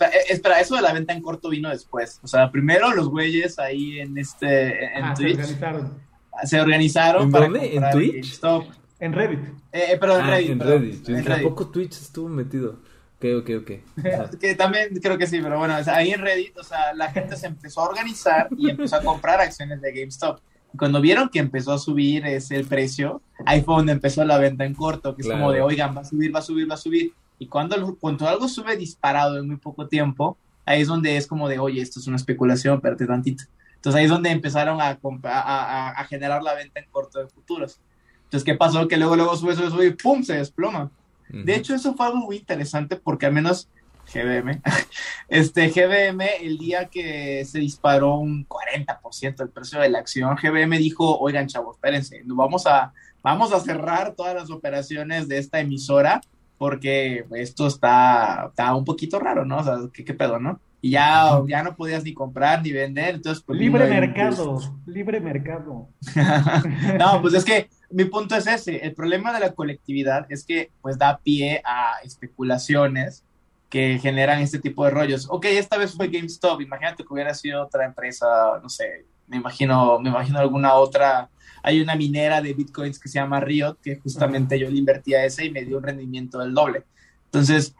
eh, espera, eso de la venta en corto vino después. O sea, primero los güeyes ahí en este, en ah, Twitch. Se organizaron. Se organizaron ¿En para dónde? ¿En Twitch? GameStop. En Reddit. Eh, eh perdón, en ah, Reddit. En Reddit. en Reddit. poco Twitch estuvo metido? Ok, ok, ok. que también creo que sí, pero bueno, ahí en Reddit, o sea, la gente se empezó a organizar y empezó a comprar acciones de GameStop cuando vieron que empezó a subir ese precio, ahí fue donde empezó la venta en corto, que es como de, oigan, va a subir, va a subir, va a subir. Y cuando, cuando algo sube disparado en muy poco tiempo, ahí es donde es como de, oye, esto es una especulación, espérate tantito. Entonces ahí es donde empezaron a, a, a, generar la venta en corto de futuros. Entonces, ¿qué pasó? Que luego, luego sube, sube, sube y ¡pum! se desploma. De hecho, eso fue algo muy interesante porque al menos GBM, este GBM, el día que se disparó un 40% el precio de la acción, GBM dijo, oigan chavos, espérense, vamos a, vamos a cerrar todas las operaciones de esta emisora porque esto está, está un poquito raro, ¿no? O sea, ¿qué, qué pedo, no? Y ya, ya no podías ni comprar ni vender, entonces pues... Libre mercado, libre mercado. no, pues es que mi punto es ese, el problema de la colectividad es que pues da pie a especulaciones que generan este tipo de rollos. Ok, esta vez fue GameStop, imagínate que hubiera sido otra empresa, no sé, me imagino, me imagino alguna otra. Hay una minera de bitcoins que se llama Riot, que justamente yo le invertí a ese y me dio un rendimiento del doble. Entonces,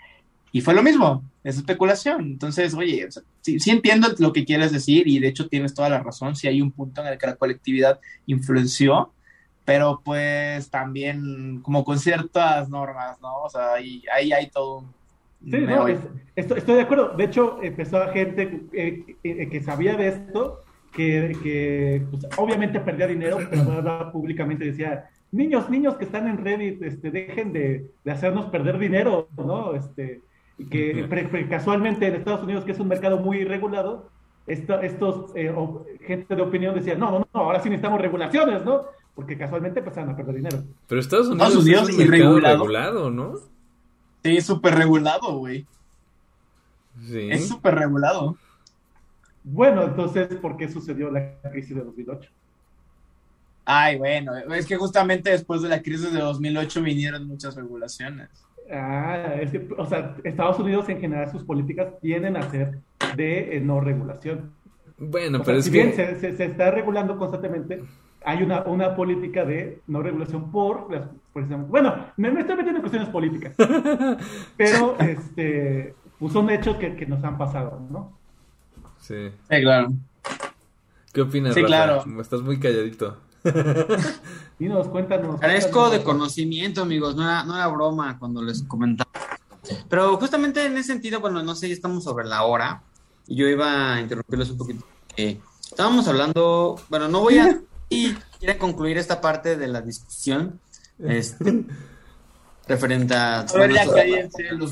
y fue lo mismo, es especulación. Entonces, oye, sí, entiendo lo que quieres decir y de hecho tienes toda la razón, si hay un punto en el que la colectividad influenció, pero pues también como con ciertas normas, ¿no? O sea, ahí, ahí hay todo un Sí, no, estoy, de acuerdo. De hecho, empezó a gente eh, eh, que sabía de esto, que, que pues, obviamente perdía dinero, pero públicamente decía, niños, niños que están en Reddit, este, dejen de, de hacernos perder dinero, ¿no? Este, y que casualmente en Estados Unidos, que es un mercado muy regulado, estos eh, gente de opinión decía, no, no, no, ahora sí necesitamos regulaciones, ¿no? Porque casualmente empezaron a perder dinero. Pero Estados Unidos, es un mercado regulado, ¿no? Sí, súper regulado, güey. Sí. Es súper regulado. Bueno, entonces, ¿por qué sucedió la crisis de 2008? Ay, bueno, es que justamente después de la crisis de 2008 vinieron muchas regulaciones. Ah, es que, o sea, Estados Unidos en general sus políticas tienden a ser de eh, no regulación. Bueno, pero es si que... bien se, se, está regulando constantemente, hay una, una política de no regulación por, por ejemplo, bueno, me, estoy metiendo en cuestiones políticas, pero este, pues son hechos que, que, nos han pasado, ¿no? Sí. Sí, claro. ¿Qué opinas, sí, claro. Estás muy calladito. Dinos, cuéntanos. Carezco de conocimiento, amigos, no era, no era broma cuando les comentaba. Pero justamente en ese sentido, bueno, no sé, ya estamos sobre la hora, y yo iba a interrumpirlos un poquito. estábamos hablando, bueno, no voy a y quiere concluir esta parte de la discusión este, referente a... Los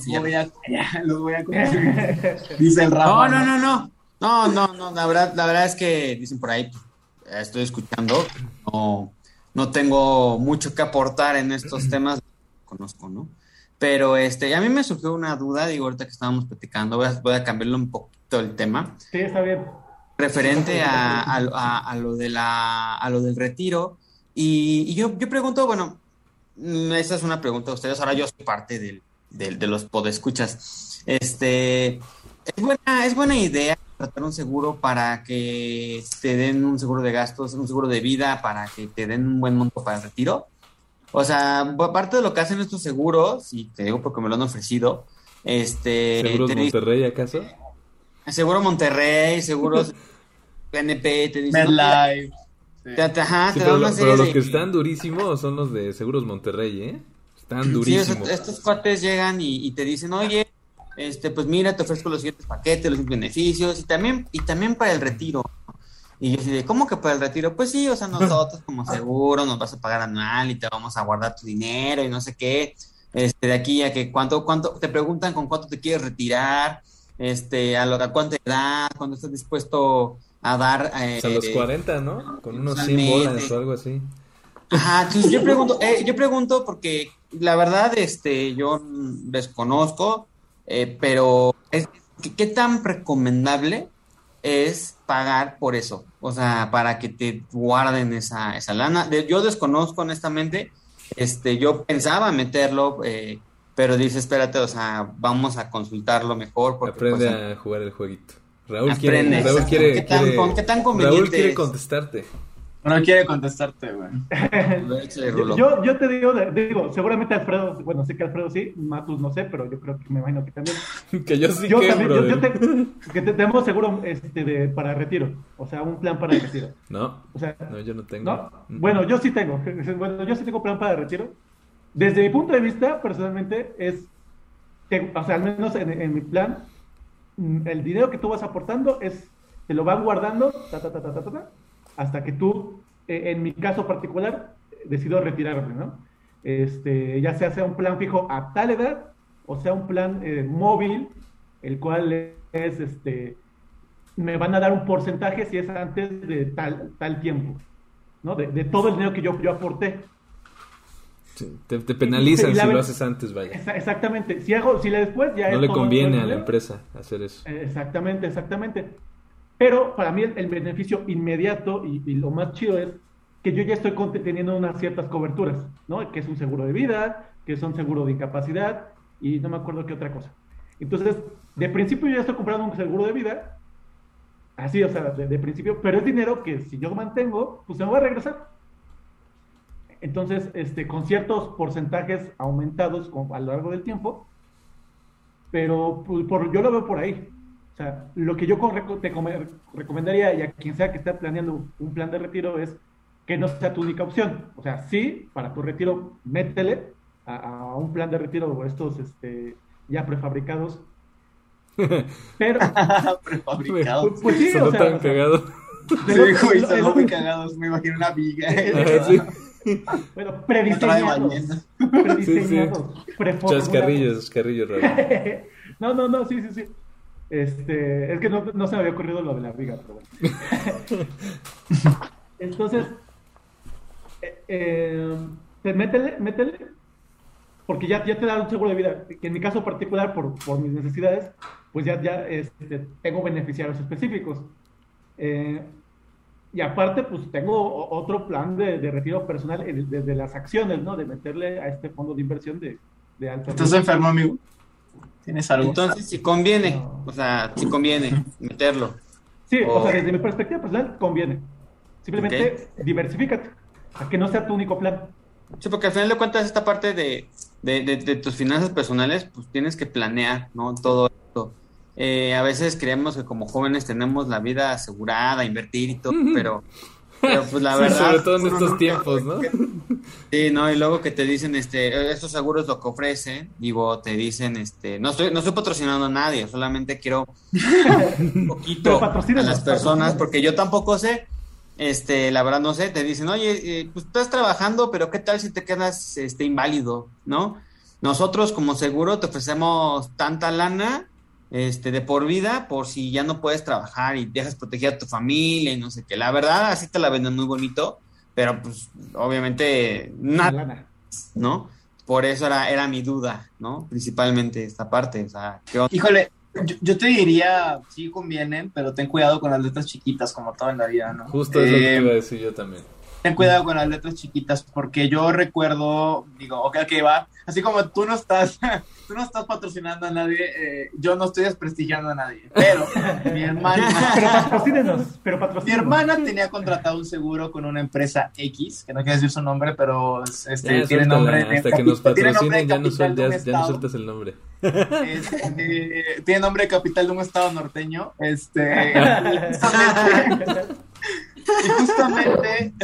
voy a, los voy a Dice el Rafa. No, no, no, no. No, no, no, la verdad, la verdad es que dicen por ahí, estoy escuchando, no, no tengo mucho que aportar en estos temas, conozco, ¿no? Pero este, a mí me surgió una duda, digo, ahorita que estábamos platicando, voy a, voy a cambiarle un poquito el tema. Sí, está bien referente a, a, lo de la, a lo del retiro. Y, yo, yo pregunto, bueno, mm, esa es una pregunta de ustedes. Ahora yo soy parte del, de los podescuchas. Este, es buena, es buena idea tratar un seguro para que te den un seguro de gastos, un seguro de vida, para que te den un buen monto para el retiro. O sea, aparte de lo que hacen estos seguros, y te digo porque me lo han ofrecido, este... ¿Seguros Monterrey acaso? Seguro Monterrey, seguros PNP, te dicen... MedLife. Ajá, te pero, una serie pero los que están durísimos son los de Seguros Monterrey, ¿eh? Están durísimos. Sí, estos cuates llegan y, te dicen, oye, este, pues mira, te ofrezco los siguientes paquetes, los beneficios, y también, y también para el retiro. Y yo así ¿cómo que para el retiro? Pues sí, o sea, nosotros como seguro nos vas a pagar anual y te vamos a guardar tu dinero y no sé qué. Este, de aquí a que cuánto, cuánto, te preguntan con cuánto te quieres retirar, este, a, lo, a cuánta edad, cuando estás dispuesto a dar. Eh, a los 40, ¿no? Con unos 100 bolas o algo así. Ajá, entonces yo pregunto, eh, yo pregunto porque la verdad, este, yo desconozco, eh, pero es, ¿qué tan recomendable es pagar por eso? O sea, para que te guarden esa, esa lana. yo desconozco honestamente, este, yo pensaba meterlo, eh, pero dice, espérate, o sea, vamos a consultarlo mejor. Porque, Aprende pues, a jugar el jueguito. Raúl quiere, Raúl quiere, ¿Qué tan, ¿qué tan Raúl quiere contestarte. No quiere contestarte, güey. yo, yo te digo, digo, seguramente Alfredo, bueno, sé que Alfredo sí, Matus no sé, pero yo creo que me imagino que también. que yo sí yo que, también, yo, yo te, que te, tenemos seguro este de, para retiro, o sea, un plan para retiro. No, o sea, no, yo no tengo. ¿no? Bueno, yo sí tengo, bueno, yo sí tengo plan para retiro. Desde mi punto de vista, personalmente, es, o sea, al menos en, en mi plan, el dinero que tú vas aportando es, te lo van guardando, ta, ta, ta, ta, ta, ta hasta que tú, eh, en mi caso particular, decido retirarme, ¿no? Este, ya sea, sea un plan fijo a tal edad, o sea un plan eh, móvil, el cual es, este, me van a dar un porcentaje si es antes de tal, tal tiempo, ¿no? De, todo el dinero que yo, yo aporté. Te, penalizan si lo haces antes, vaya. Exactamente. Si hago, si le después ya no le conviene a la empresa hacer eso. Exactamente, exactamente. Pero para mí el, beneficio inmediato y, lo más chido es que yo ya estoy teniendo unas ciertas coberturas, ¿no? Que es un seguro de vida, que es un seguro de incapacidad y no me acuerdo qué otra cosa. Entonces, de principio yo ya estoy comprando un seguro de vida, así, o sea, de, principio, pero es dinero que si yo mantengo, pues se me va a regresar. Entonces, este, con ciertos porcentajes aumentados a lo largo del tiempo, pero pues, por, yo lo veo por ahí sea, lo que yo te recomendaría y a quien sea que esté planeando un plan de retiro es que no sea tu única opción. O sea, sí, para tu retiro, métele a, un plan de retiro o estos este, ya prefabricados. Pero. prefabricados. Pues, pues, sí, o sea, tan cagado. Sí, son muy cagados. Me imagino una viga. Bueno, prediseñados. Prediseñados. Sí, sí. Chascarrillos, chascarrillos, No, no, no, sí, sí, sí. Este, es que no, no se me había ocurrido lo de la viga, pero bueno. Entonces, eh, eh, métele, métele, porque ya, ya te da un seguro de vida, que en mi caso particular, por, por mis necesidades, pues ya, ya este, tengo beneficiarios específicos. Eh, y aparte, pues tengo otro plan de, de retiro personal desde las acciones, ¿no? De meterle a este fondo de inversión de, de alta. ¿Estás enfermo, amigo? ¿Tienes algo? Entonces, si conviene, o sea, si conviene meterlo. Sí, o, sea, desde mi perspectiva personal, conviene. Simplemente diversifícate, a que no sea tu único plan. Sí, porque al final de cuentas, esta parte de, de, tus finanzas personales, pues tienes que planear, ¿no? Todo esto. Eh, a veces creemos que como jóvenes tenemos la vida asegurada, invertir y todo, pero pero pues la verdad. sobre todo en estos tiempos, ¿no? Sí, no, y luego que te dicen, este, estos seguros lo que ofrecen, digo, te dicen, este, no estoy, no estoy patrocinando a nadie, solamente quiero un poquito a las personas, porque yo tampoco sé, este, la verdad no sé, te dicen, oye, eh, pues estás trabajando, pero qué tal si te quedas, este, inválido, ¿no? Nosotros como seguro te ofrecemos tanta lana este, de por vida, por si ya no puedes trabajar y dejas proteger a tu familia y no sé qué. La verdad, así te la venden muy bonito, pero pues obviamente nada, ¿no? Por eso era, era mi duda, ¿no? Principalmente esta parte, o sea, Híjole, yo, te diría, sí convienen, pero ten cuidado con las letras chiquitas, como todo en la vida, ¿no? Justo eso que eh, iba a decir yo también. Ten cuidado con las letras chiquitas, porque yo recuerdo, digo, ok, ok, va, así como tú no estás, tú no estás patrocinando a nadie, eh, yo no estoy desprestigiando a nadie, pero mi hermana, pero mi hermana tenía contratado un seguro con una empresa X, que no quiero decir su nombre, pero este, tiene nombre hasta que nos patrocinen ya, no, sueltas, ya no sueltas el nombre. Este, tiene nombre de capital de un estado norteño, este, y justamente.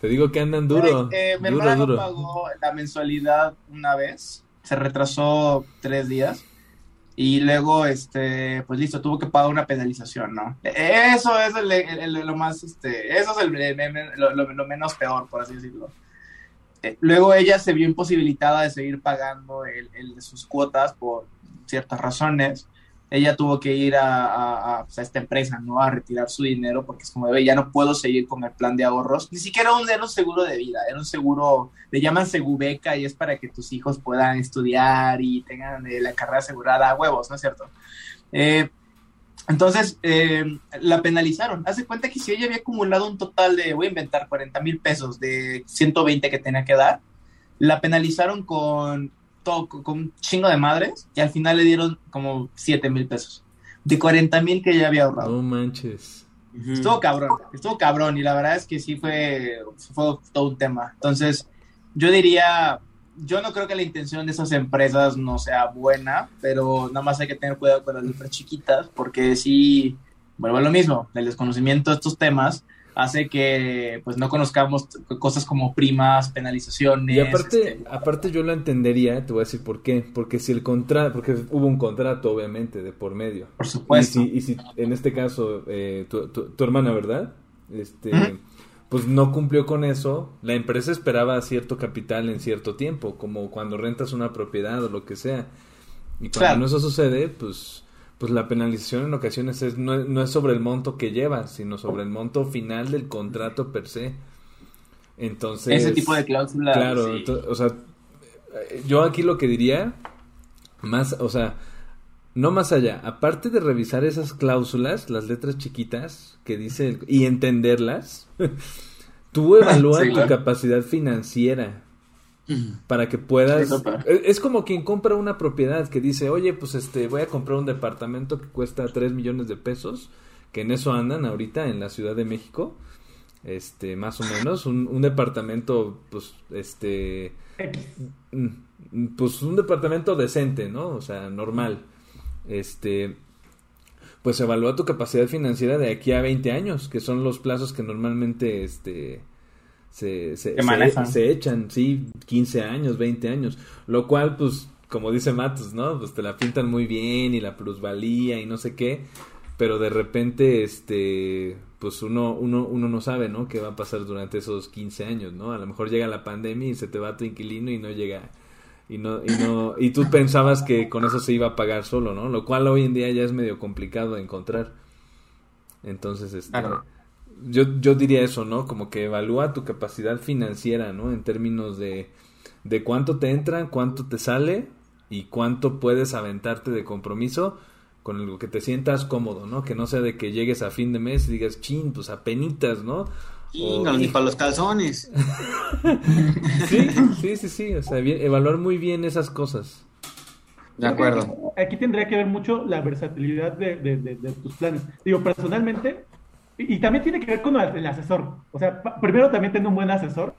Te digo que andan duro. Eh, mi hermano pagó la mensualidad una vez. Se retrasó tres días. Y luego, este, pues listo, tuvo que pagar una penalización, ¿no? Eso es lo más, este, eso es lo, menos peor, por así decirlo. Eh, luego ella se vio imposibilitada de seguir pagando el, el de sus cuotas por ciertas razones ella tuvo que ir a, pues, a, esta empresa, ¿no? A retirar su dinero porque es como, ya no puedo seguir con el plan de ahorros. Ni siquiera un, era un seguro de vida, era un seguro, le llaman Segubeca y es para que tus hijos puedan estudiar y tengan eh, la carrera asegurada a huevos, ¿no es cierto? Eh, entonces, eh, la penalizaron. Hace cuenta que si ella había acumulado un total de, voy a inventar, 40 mil pesos de 120 que tenía que dar, la penalizaron con con un chingo de madres y al final le dieron como 7 mil pesos. De 40 mil que ya había ahorrado. No manches. Estuvo cabrón, estuvo cabrón y la verdad es que sí fue, fue todo un tema. Entonces, yo diría, yo no creo que la intención de esas empresas no sea buena, pero nada más hay que tener cuidado con las letras chiquitas porque sí, vuelvo a lo mismo, el desconocimiento de estos temas hace que pues no conozcamos cosas como primas, penalizaciones. Y aparte, este, aparte yo lo entendería, te voy a decir por qué, porque si el contrato, porque hubo un contrato obviamente de por medio. Por supuesto. Y si, en este caso eh, tu, hermana, ¿verdad? Este, pues no cumplió con eso, la empresa esperaba cierto capital en cierto tiempo, como cuando rentas una propiedad o lo que sea. Y cuando eso sucede, pues pues la penalización en ocasiones es, no, es sobre el monto que llevas, sino sobre el monto final del contrato per se. Entonces... Ese tipo de cláusula. Claro, o sea, yo aquí lo que diría, más, o sea, no más allá, aparte de revisar esas cláusulas, las letras chiquitas que dice y entenderlas, tú evalúas tu capacidad financiera para que puedas es, como quien compra una propiedad que dice oye pues este voy a comprar un departamento que cuesta 3 millones de pesos que en eso andan ahorita en la Ciudad de México este más o menos un, departamento pues este mm, pues un departamento decente no o sea normal. Este pues evalúa tu capacidad financiera de aquí a 20 años que son los plazos que normalmente este se, se, se, echan, sí, 15 años, 20 años, lo cual, pues, como dice Matos, ¿no? Pues te la pintan muy bien y la plusvalía y no sé qué, pero de repente, este, pues uno, uno, uno no sabe, ¿no? ¿Qué va a pasar durante esos 15 años, ¿no? A lo mejor llega la pandemia y se te va tu inquilino y no llega, y no, y no, y tú pensabas que con eso se iba a pagar solo, ¿no? Lo cual hoy en día ya es medio complicado de encontrar. Entonces, este yo, yo diría eso, ¿no? Como que evalúa tu capacidad financiera, ¿no? En términos de, de cuánto te entra, cuánto te sale y cuánto puedes aventarte de compromiso con lo que te sientas cómodo, ¿no? Que no sea de que llegues a fin de mes y digas, chin, pues apenitas, ¿no? o... ni para los calzones. sí, sí, sí, sí, o sea, evaluar muy bien esas cosas. De acuerdo. Aquí, tendría que ver mucho la versatilidad de, de, de tus planes. Digo, personalmente, y, también tiene que ver con el, asesor. O sea, primero también tengo un buen asesor,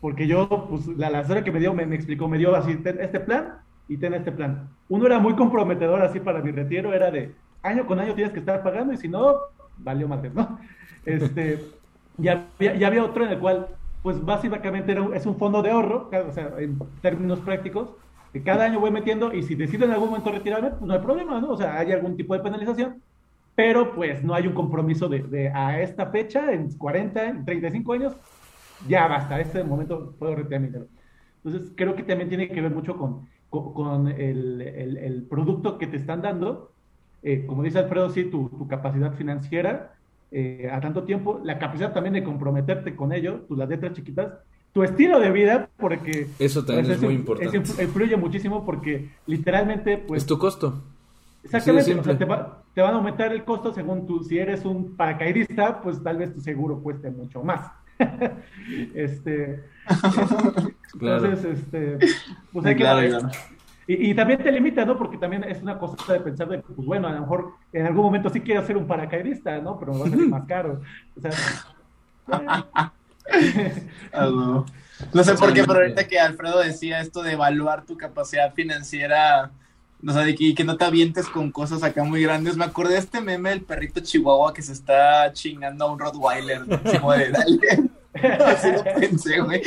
porque yo, pues, la, asesora que me dio, me, explicó, me dio así, este plan y ten este plan. Uno era muy comprometedor así para mi retiro, era de año con año tienes que estar pagando y si no, valió más, ¿no? Este, ya, ya, había otro en el cual, pues básicamente era es un fondo de ahorro, o sea, en términos prácticos, que cada año voy metiendo y si decido en algún momento retirarme, pues no hay problema, ¿no? O sea, hay algún tipo de penalización, pero pues no hay un compromiso de, a esta fecha, en 40, en 35 años, ya basta, este momento puedo retirar mi dinero. Entonces, creo que también tiene que ver mucho con, con, el, el, producto que te están dando. Eh, como dice Alfredo, sí, tu, tu capacidad financiera eh, a tanto tiempo, la capacidad también de comprometerte con ello, tus las letras chiquitas, tu estilo de vida, porque... Eso también pues, es, muy importante. influye muchísimo porque literalmente, pues... Es tu costo. Exactamente, te, va, te van a aumentar el costo según tú, si eres un paracaidista, pues tal vez tu seguro cueste mucho más. este, entonces, este, pues hay que Y, también te limita, ¿no? Porque también es una cosa de pensar de, pues bueno, a lo mejor en algún momento sí quiero ser un paracaidista, ¿no? Pero va a ser más caro. O sea, no sé por qué, pero ahorita que Alfredo decía esto de evaluar tu capacidad financiera, o sea, de que, que no te avientes con cosas acá muy grandes, me acordé de este meme del perrito chihuahua que se está chingando a un Rottweiler, como de dale. Así lo pensé, güey.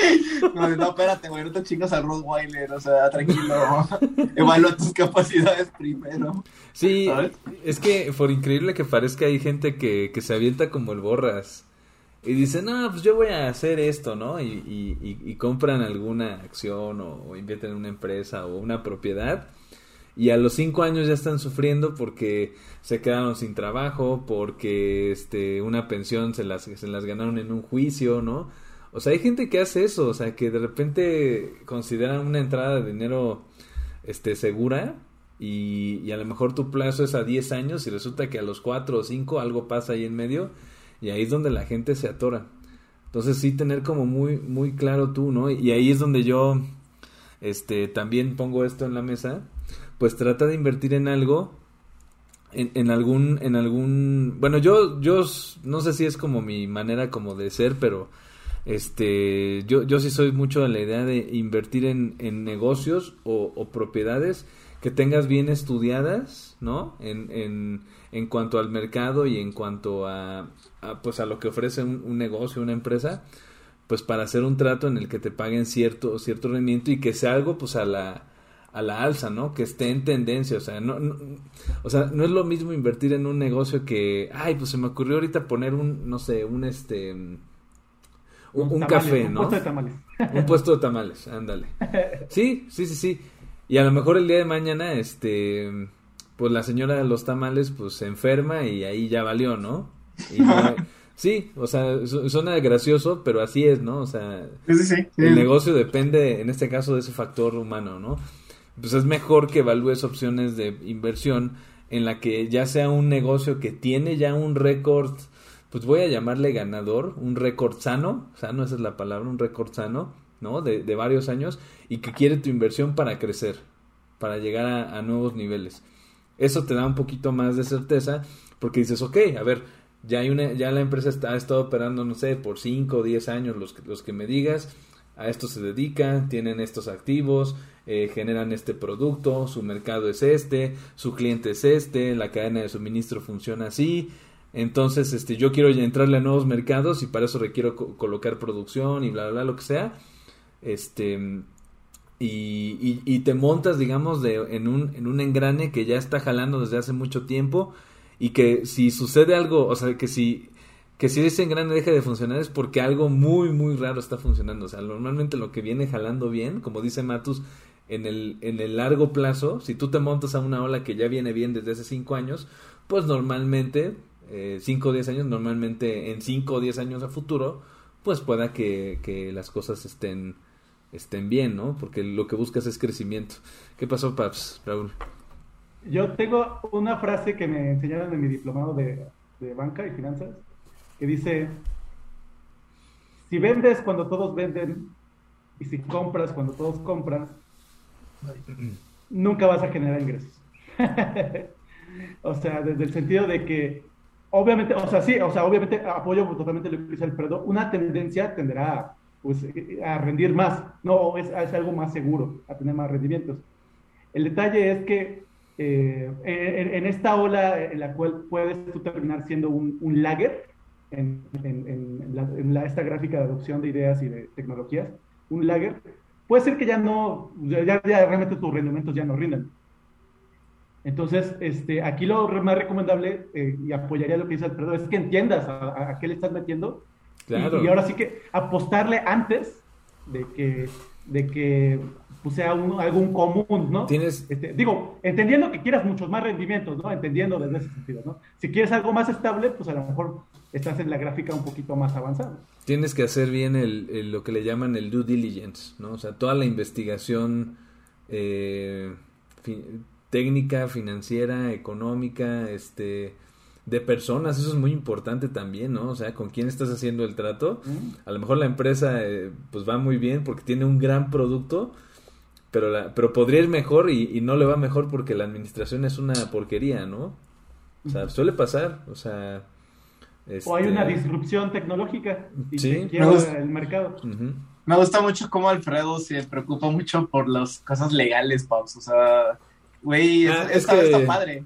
No, no, espérate, güey, no te chingas al Rottweiler, o sea, tranquilo. Evalúa tus capacidades primero. Sí, es que por increíble que parezca, hay gente que, que se avienta como el borras y dicen, no, pues yo voy a hacer esto, ¿no? Y, y, y, compran alguna acción o, o, invierten en una empresa o una propiedad. Y a los cinco años ya están sufriendo porque se quedaron sin trabajo, porque este, una pensión se las, se las ganaron en un juicio, ¿no? O sea, hay gente que hace eso, o sea, que de repente consideran una entrada de dinero este, segura y, y a lo mejor tu plazo es a 10 años y resulta que a los 4 o 5 algo pasa ahí en medio y ahí es donde la gente se atora. Entonces sí tener como muy, muy claro tú, ¿no? Y ahí es donde yo este, también pongo esto en la mesa. Pues trata de invertir en algo, en, en algún, en algún, bueno, yo, yo no sé si es como mi manera como de ser, pero este, yo, yo sí soy mucho de la idea de invertir en, en negocios o, o propiedades que tengas bien estudiadas, ¿no? En, en, en cuanto al mercado y en cuanto a, pues a lo que ofrece un, negocio, una empresa, pues para hacer un trato en el que te paguen cierto, cierto rendimiento y que sea algo pues a la, a la alza, ¿no? Que esté en tendencia, o sea, no, o sea, no es lo mismo invertir en un negocio que, ay, pues se me ocurrió ahorita poner un, no sé, un este, un, café, ¿no? Un puesto de tamales. Un puesto de tamales, ándale. Sí, sí, sí, sí. Y a lo mejor el día de mañana, este, pues la señora de los tamales, pues se enferma y ahí ya valió, ¿no? sí, o sea, suena gracioso, pero así es, ¿no? O sea, el negocio depende, en este caso, de ese factor humano, ¿no? Pues es mejor que evalúes opciones de inversión en la que ya sea un negocio que tiene ya un récord, pues voy a llamarle ganador, un récord sano, sano esa es la palabra, un récord sano, ¿no? De, de, varios años y que quiere tu inversión para crecer, para llegar a, nuevos niveles. Eso te da un poquito más de certeza porque dices, ok, a ver, ya, hay una, ya la empresa está, ha estado operando, no sé, por 5 o 10 años, los, los que me digas, a esto se dedican, tienen estos activos, eh, generan este producto, su mercado es este, su cliente es este, la cadena de suministro funciona así. Entonces, este, yo quiero entrarle a nuevos mercados y para eso requiero colocar producción y bla, bla, bla, lo que sea. Este, y, y, te montas, digamos, de, en, un, en un engrane que ya está jalando desde hace mucho tiempo y que si sucede algo, o sea, que si que si ese engrane deja de funcionar es porque algo muy muy raro está funcionando, o sea, normalmente lo que viene jalando bien, como dice Matus, en el en el largo plazo, si tú te montas a una ola que ya viene bien desde hace cinco años, pues normalmente eh, cinco o diez años, normalmente en cinco o diez años a futuro, pues pueda que, que las cosas estén estén bien, ¿no? Porque lo que buscas es crecimiento. ¿Qué pasó, Paps, Raúl? Yo tengo una frase que me enseñaron en mi diplomado de, banca y finanzas, que dice, si vendes cuando todos venden y si compras cuando todos compran, nunca vas a generar ingresos. o sea, desde el sentido de que, obviamente, o sea, sí, o sea, obviamente apoyo totalmente lo que dice Alfredo, una tendencia tendrá pues, a rendir más, no, es, es algo más seguro, a tener más rendimientos. El detalle es que eh, en, esta ola en la cual puedes tú terminar siendo un, un lagger en, la, esta gráfica de adopción de ideas y de tecnologías, un lagger, puede ser que ya no, ya, realmente tus rendimientos ya no rindan. Entonces, este, aquí lo más recomendable, eh, y apoyaría lo que dice Alfredo, es que entiendas a, qué le estás metiendo. Claro. Y, y, ahora sí que apostarle antes de que, de que pues sea algún común, ¿no? Tienes... Este, digo, entendiendo que quieras muchos más rendimientos, ¿no? Entendiendo desde ese sentido, ¿no? Si quieres algo más estable, pues a lo mejor estás en la gráfica un poquito más avanzada. Tienes que hacer bien el, lo que le llaman el due diligence, ¿no? O sea, toda la investigación, eh, técnica, financiera, económica, este, de personas, eso es muy importante también, ¿no? O sea, con quién estás haciendo el trato. A lo mejor la empresa eh, pues va muy bien porque tiene un gran producto, pero, la, pero podría ir mejor y, no le va mejor porque la administración es una porquería, ¿no? O sea, suele pasar, o sea... O hay una este disrupción tecnológica y ¿Sí? el mercado. Me gusta mucho cómo Alfredo se preocupa mucho por las cosas legales, Paus. O sea, güey, ah, es, que... está padre.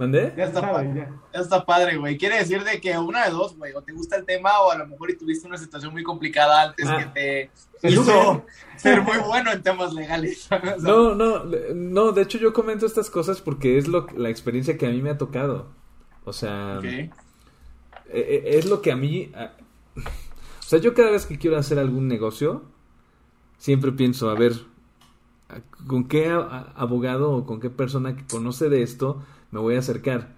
¿Mandé? Ya está, padre, ya. está padre, güey. Quiere decir de que una de dos, güey, o te gusta el tema o a lo mejor y tuviste una situación muy complicada antes que ah. te hizo ser muy bueno en temas legales. no, no, no, de hecho yo comento estas cosas porque es lo, la experiencia que a mí me ha tocado. O sea, e, e, es lo que a mí... o sea, yo cada vez que quiero hacer algún negocio, siempre pienso, a ver, ¿con qué abogado o con qué persona que conoce de esto me voy a acercar.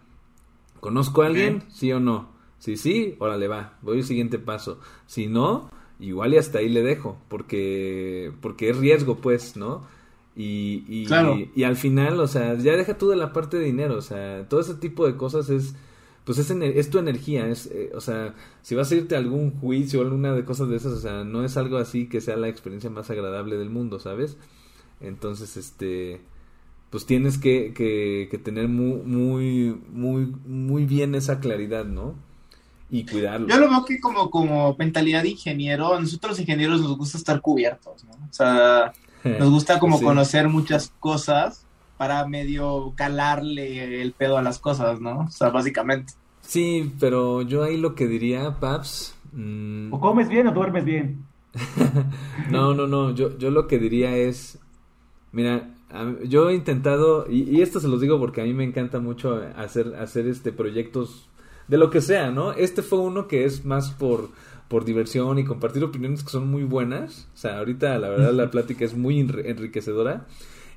¿Conozco a alguien? ¿Sí o no? Si sí, órale va, voy al siguiente paso. Si no, igual y hasta ahí le dejo, porque, porque es riesgo, pues, ¿no? Y, y, y, al final, o sea, ya deja tú de la parte de dinero, o sea, todo ese tipo de cosas es, pues es, es tu energía, es, eh, o sea, si vas a irte a algún juicio o alguna de cosas de esas, o sea, no es algo así que sea la experiencia más agradable del mundo, ¿sabes? Entonces, este, pues tienes que, que, tener muy, muy, muy, muy bien esa claridad, ¿no? Y cuidarlo. Yo lo veo que como, como mentalidad de ingeniero, a nosotros los ingenieros nos gusta estar cubiertos, ¿no? O sea, nos gusta como conocer muchas cosas para medio calarle el pedo a las cosas, ¿no? O sea, básicamente. Sí, pero yo ahí lo que diría, Paps... Mm, o comes bien o duermes bien. no, no, no, yo, yo lo que diría es, mira, yo he intentado, y, esto se los digo porque a mí me encanta mucho hacer, hacer este proyectos de lo que sea, ¿no? Este fue uno que es más por, por diversión y compartir opiniones que son muy buenas. O sea, ahorita la verdad la plática es muy enriquecedora.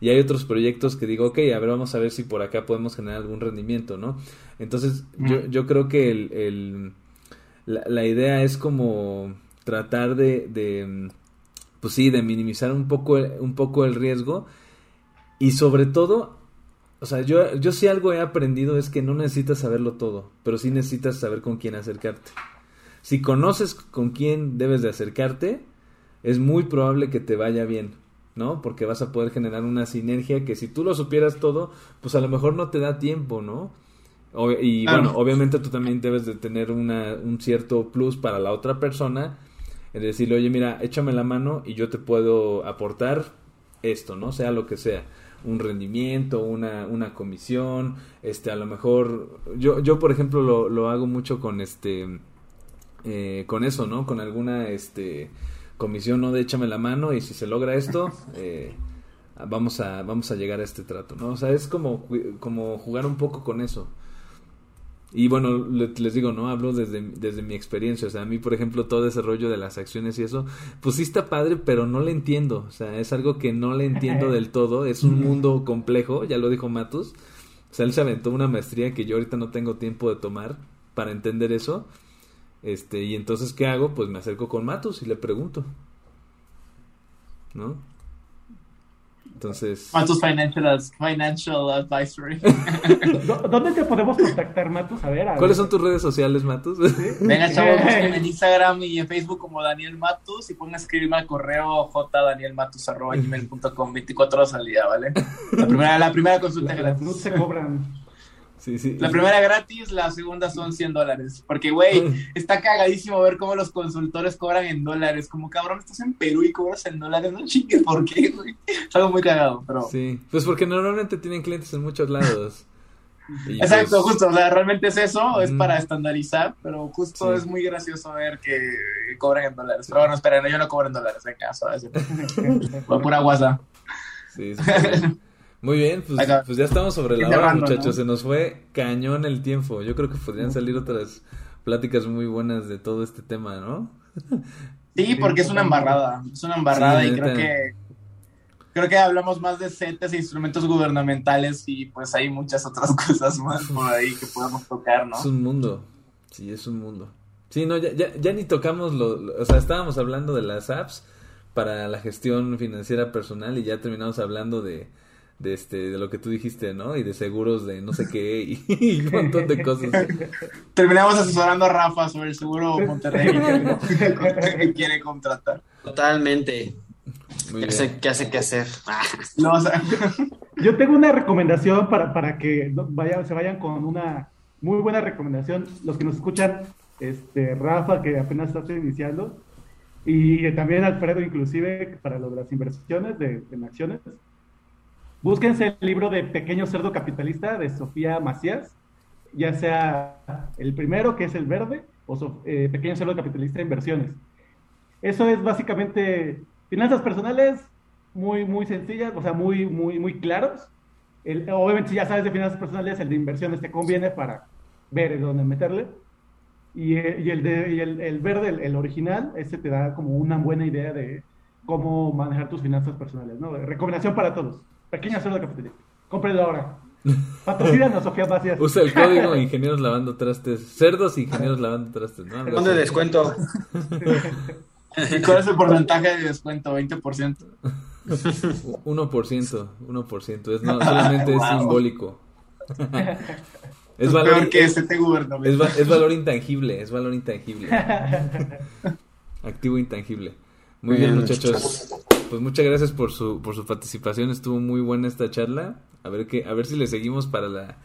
Y hay otros proyectos que digo, ok, a ver, vamos a ver si por acá podemos generar algún rendimiento, ¿no? Entonces, yo, yo creo que el, el la, la, idea es como tratar de, de, pues sí, de minimizar un poco, un poco el riesgo y sobre todo, o sea, yo, yo sí algo he aprendido es que no necesitas saberlo todo, pero sí necesitas saber con quién acercarte. Si conoces con quién debes de acercarte, es muy probable que te vaya bien, ¿no? Porque vas a poder generar una sinergia que si tú lo supieras todo, pues a lo mejor no te da tiempo, ¿no? y bueno, obviamente tú también debes de tener una, un cierto plus para la otra persona, es decirle, oye, mira, échame la mano y yo te puedo aportar esto, ¿no? Sea lo que sea un rendimiento, una, una comisión, este, a lo mejor, yo, yo por ejemplo lo, lo hago mucho con este, eh, con eso, ¿no? Con alguna, este, comisión, ¿no? De échame la mano y si se logra esto, eh, vamos a, vamos a llegar a este trato, ¿no? O sea, es como, como jugar un poco con eso. Y bueno, les digo, ¿no? Hablo desde, desde mi experiencia. O sea, a mí, por ejemplo, todo ese rollo de las acciones y eso, pues sí está padre, pero no le entiendo. O sea, es algo que no le entiendo del todo. Es un mundo complejo, ya lo dijo Matus. O sea, él se aventó una maestría que yo ahorita no tengo tiempo de tomar para entender eso. Este, y entonces, ¿qué hago? Pues me acerco con Matus y le pregunto. ¿No? Entonces. Matus Financial, Financial Advisory. ¿Dónde te podemos contactar, Matus? A ver, ¿Cuáles son tus redes sociales, Matus? Venga, chavos, en Instagram y en Facebook como Daniel Matus y pueden escribirme al correo jdanielmatus.com 24 horas al día, ¿vale? La primera, la primera consulta gratis. No se cobran. La primera gratis, la segunda son 100 dólares. Porque, güey, está cagadísimo ver cómo los consultores cobran en dólares. Como, cabrón, estás en Perú y cobras en dólares. No chingues, ¿por qué, güey? Es algo muy cagado, pero... Sí, pues porque normalmente tienen clientes en muchos lados. Exacto, pues justo, o sea, realmente es eso, es para estandarizar, pero justo es muy gracioso ver que cobran en dólares. Pero bueno, esperen, yo no cobro en dólares, en caso, por pura guasa. Sí, sí. Muy bien, pues, pues, ya estamos sobre la hora, muchachos. Se nos fue cañón el tiempo. Yo creo que podrían salir otras pláticas muy buenas de todo este tema, ¿no? Sí, porque es una embarrada. Es una embarrada y creo que creo que hablamos más de CETES e instrumentos gubernamentales y pues hay muchas otras cosas más por ahí que podemos tocar, ¿no? Es un mundo. Sí, es un mundo. Sí, no, ya, ya, ya ni tocamos lo, o sea, estábamos hablando de las apps para la gestión financiera personal y ya terminamos hablando de de este de lo que tú dijiste, ¿no? Y de seguros de no sé qué y, un montón de cosas. Terminamos asesorando a Rafa sobre el seguro Monterrey que, quiere contratar. Totalmente. ¿Qué hace, ¿Qué hace que hacer? Yo tengo una recomendación para, para que vayan, se vayan con una muy buena recomendación. Los que nos escuchan, este Rafa, que apenas está iniciando, y también Alfredo, inclusive, para lo de las inversiones de, en acciones. Búsquense el libro de Pequeño Cerdo Capitalista de Sofía Macías, ya sea el primero, que es el verde, o eh, Pequeño Cerdo Capitalista Inversiones. Eso es básicamente finanzas personales muy, muy sencillas, o sea, muy, muy, muy claros. obviamente, si ya sabes de finanzas personales, el de inversiones te conviene para ver dónde meterle. Y, el, el, verde, el, original, ese te da como una buena idea de cómo manejar tus finanzas personales, ¿no? Recomendación para todos. Pequeña cerdo capitalista. Cómprelo ahora. Patrocínanos, Sofía Macías. Usa el código Ingenieros Lavando Trastes. Cerdos Ingenieros Lavando Trastes, ¿no? ¿Dónde descuento? ¿Y cuál es el porcentaje de descuento? ¿20%? 1%, 1%. Es, no, solamente es simbólico. Es valor, que este es, es, valor intangible, es valor intangible. Activo intangible. Muy bien, muchachos. Pues muchas gracias por su, por su participación. Estuvo muy buena esta charla. A ver que, a ver si le seguimos para la,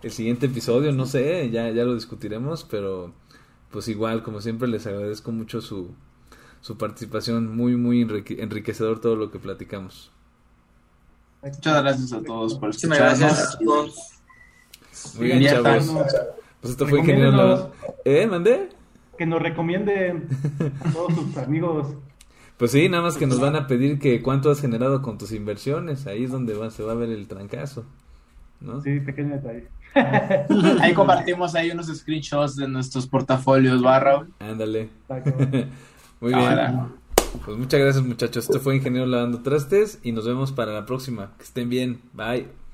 el siguiente episodio. No sé, ya, ya lo discutiremos, pero pues igual, como siempre, les agradezco mucho su, su participación. Muy, muy enriquecedor todo lo que platicamos. Muchas gracias a todos por escucharnos. Gracias Muy bien, chavos. Pues esto fue Ingeniero ¿Eh? ¿Mandé? Que nos recomienden a todos sus amigos. Pues sí, nada más que nos van a pedir que cuánto has generado con tus inversiones. Ahí es donde va, se va a ver el trancazo. ¿no? Sí, pequeño detalle. ahí compartimos ahí unos screenshots de nuestros portafolios, barra. Ándale. Muy bien. Pues muchas gracias muchachos. Esto fue Ingeniero Lavando Trastes y nos vemos para la próxima. Que estén bien. Bye.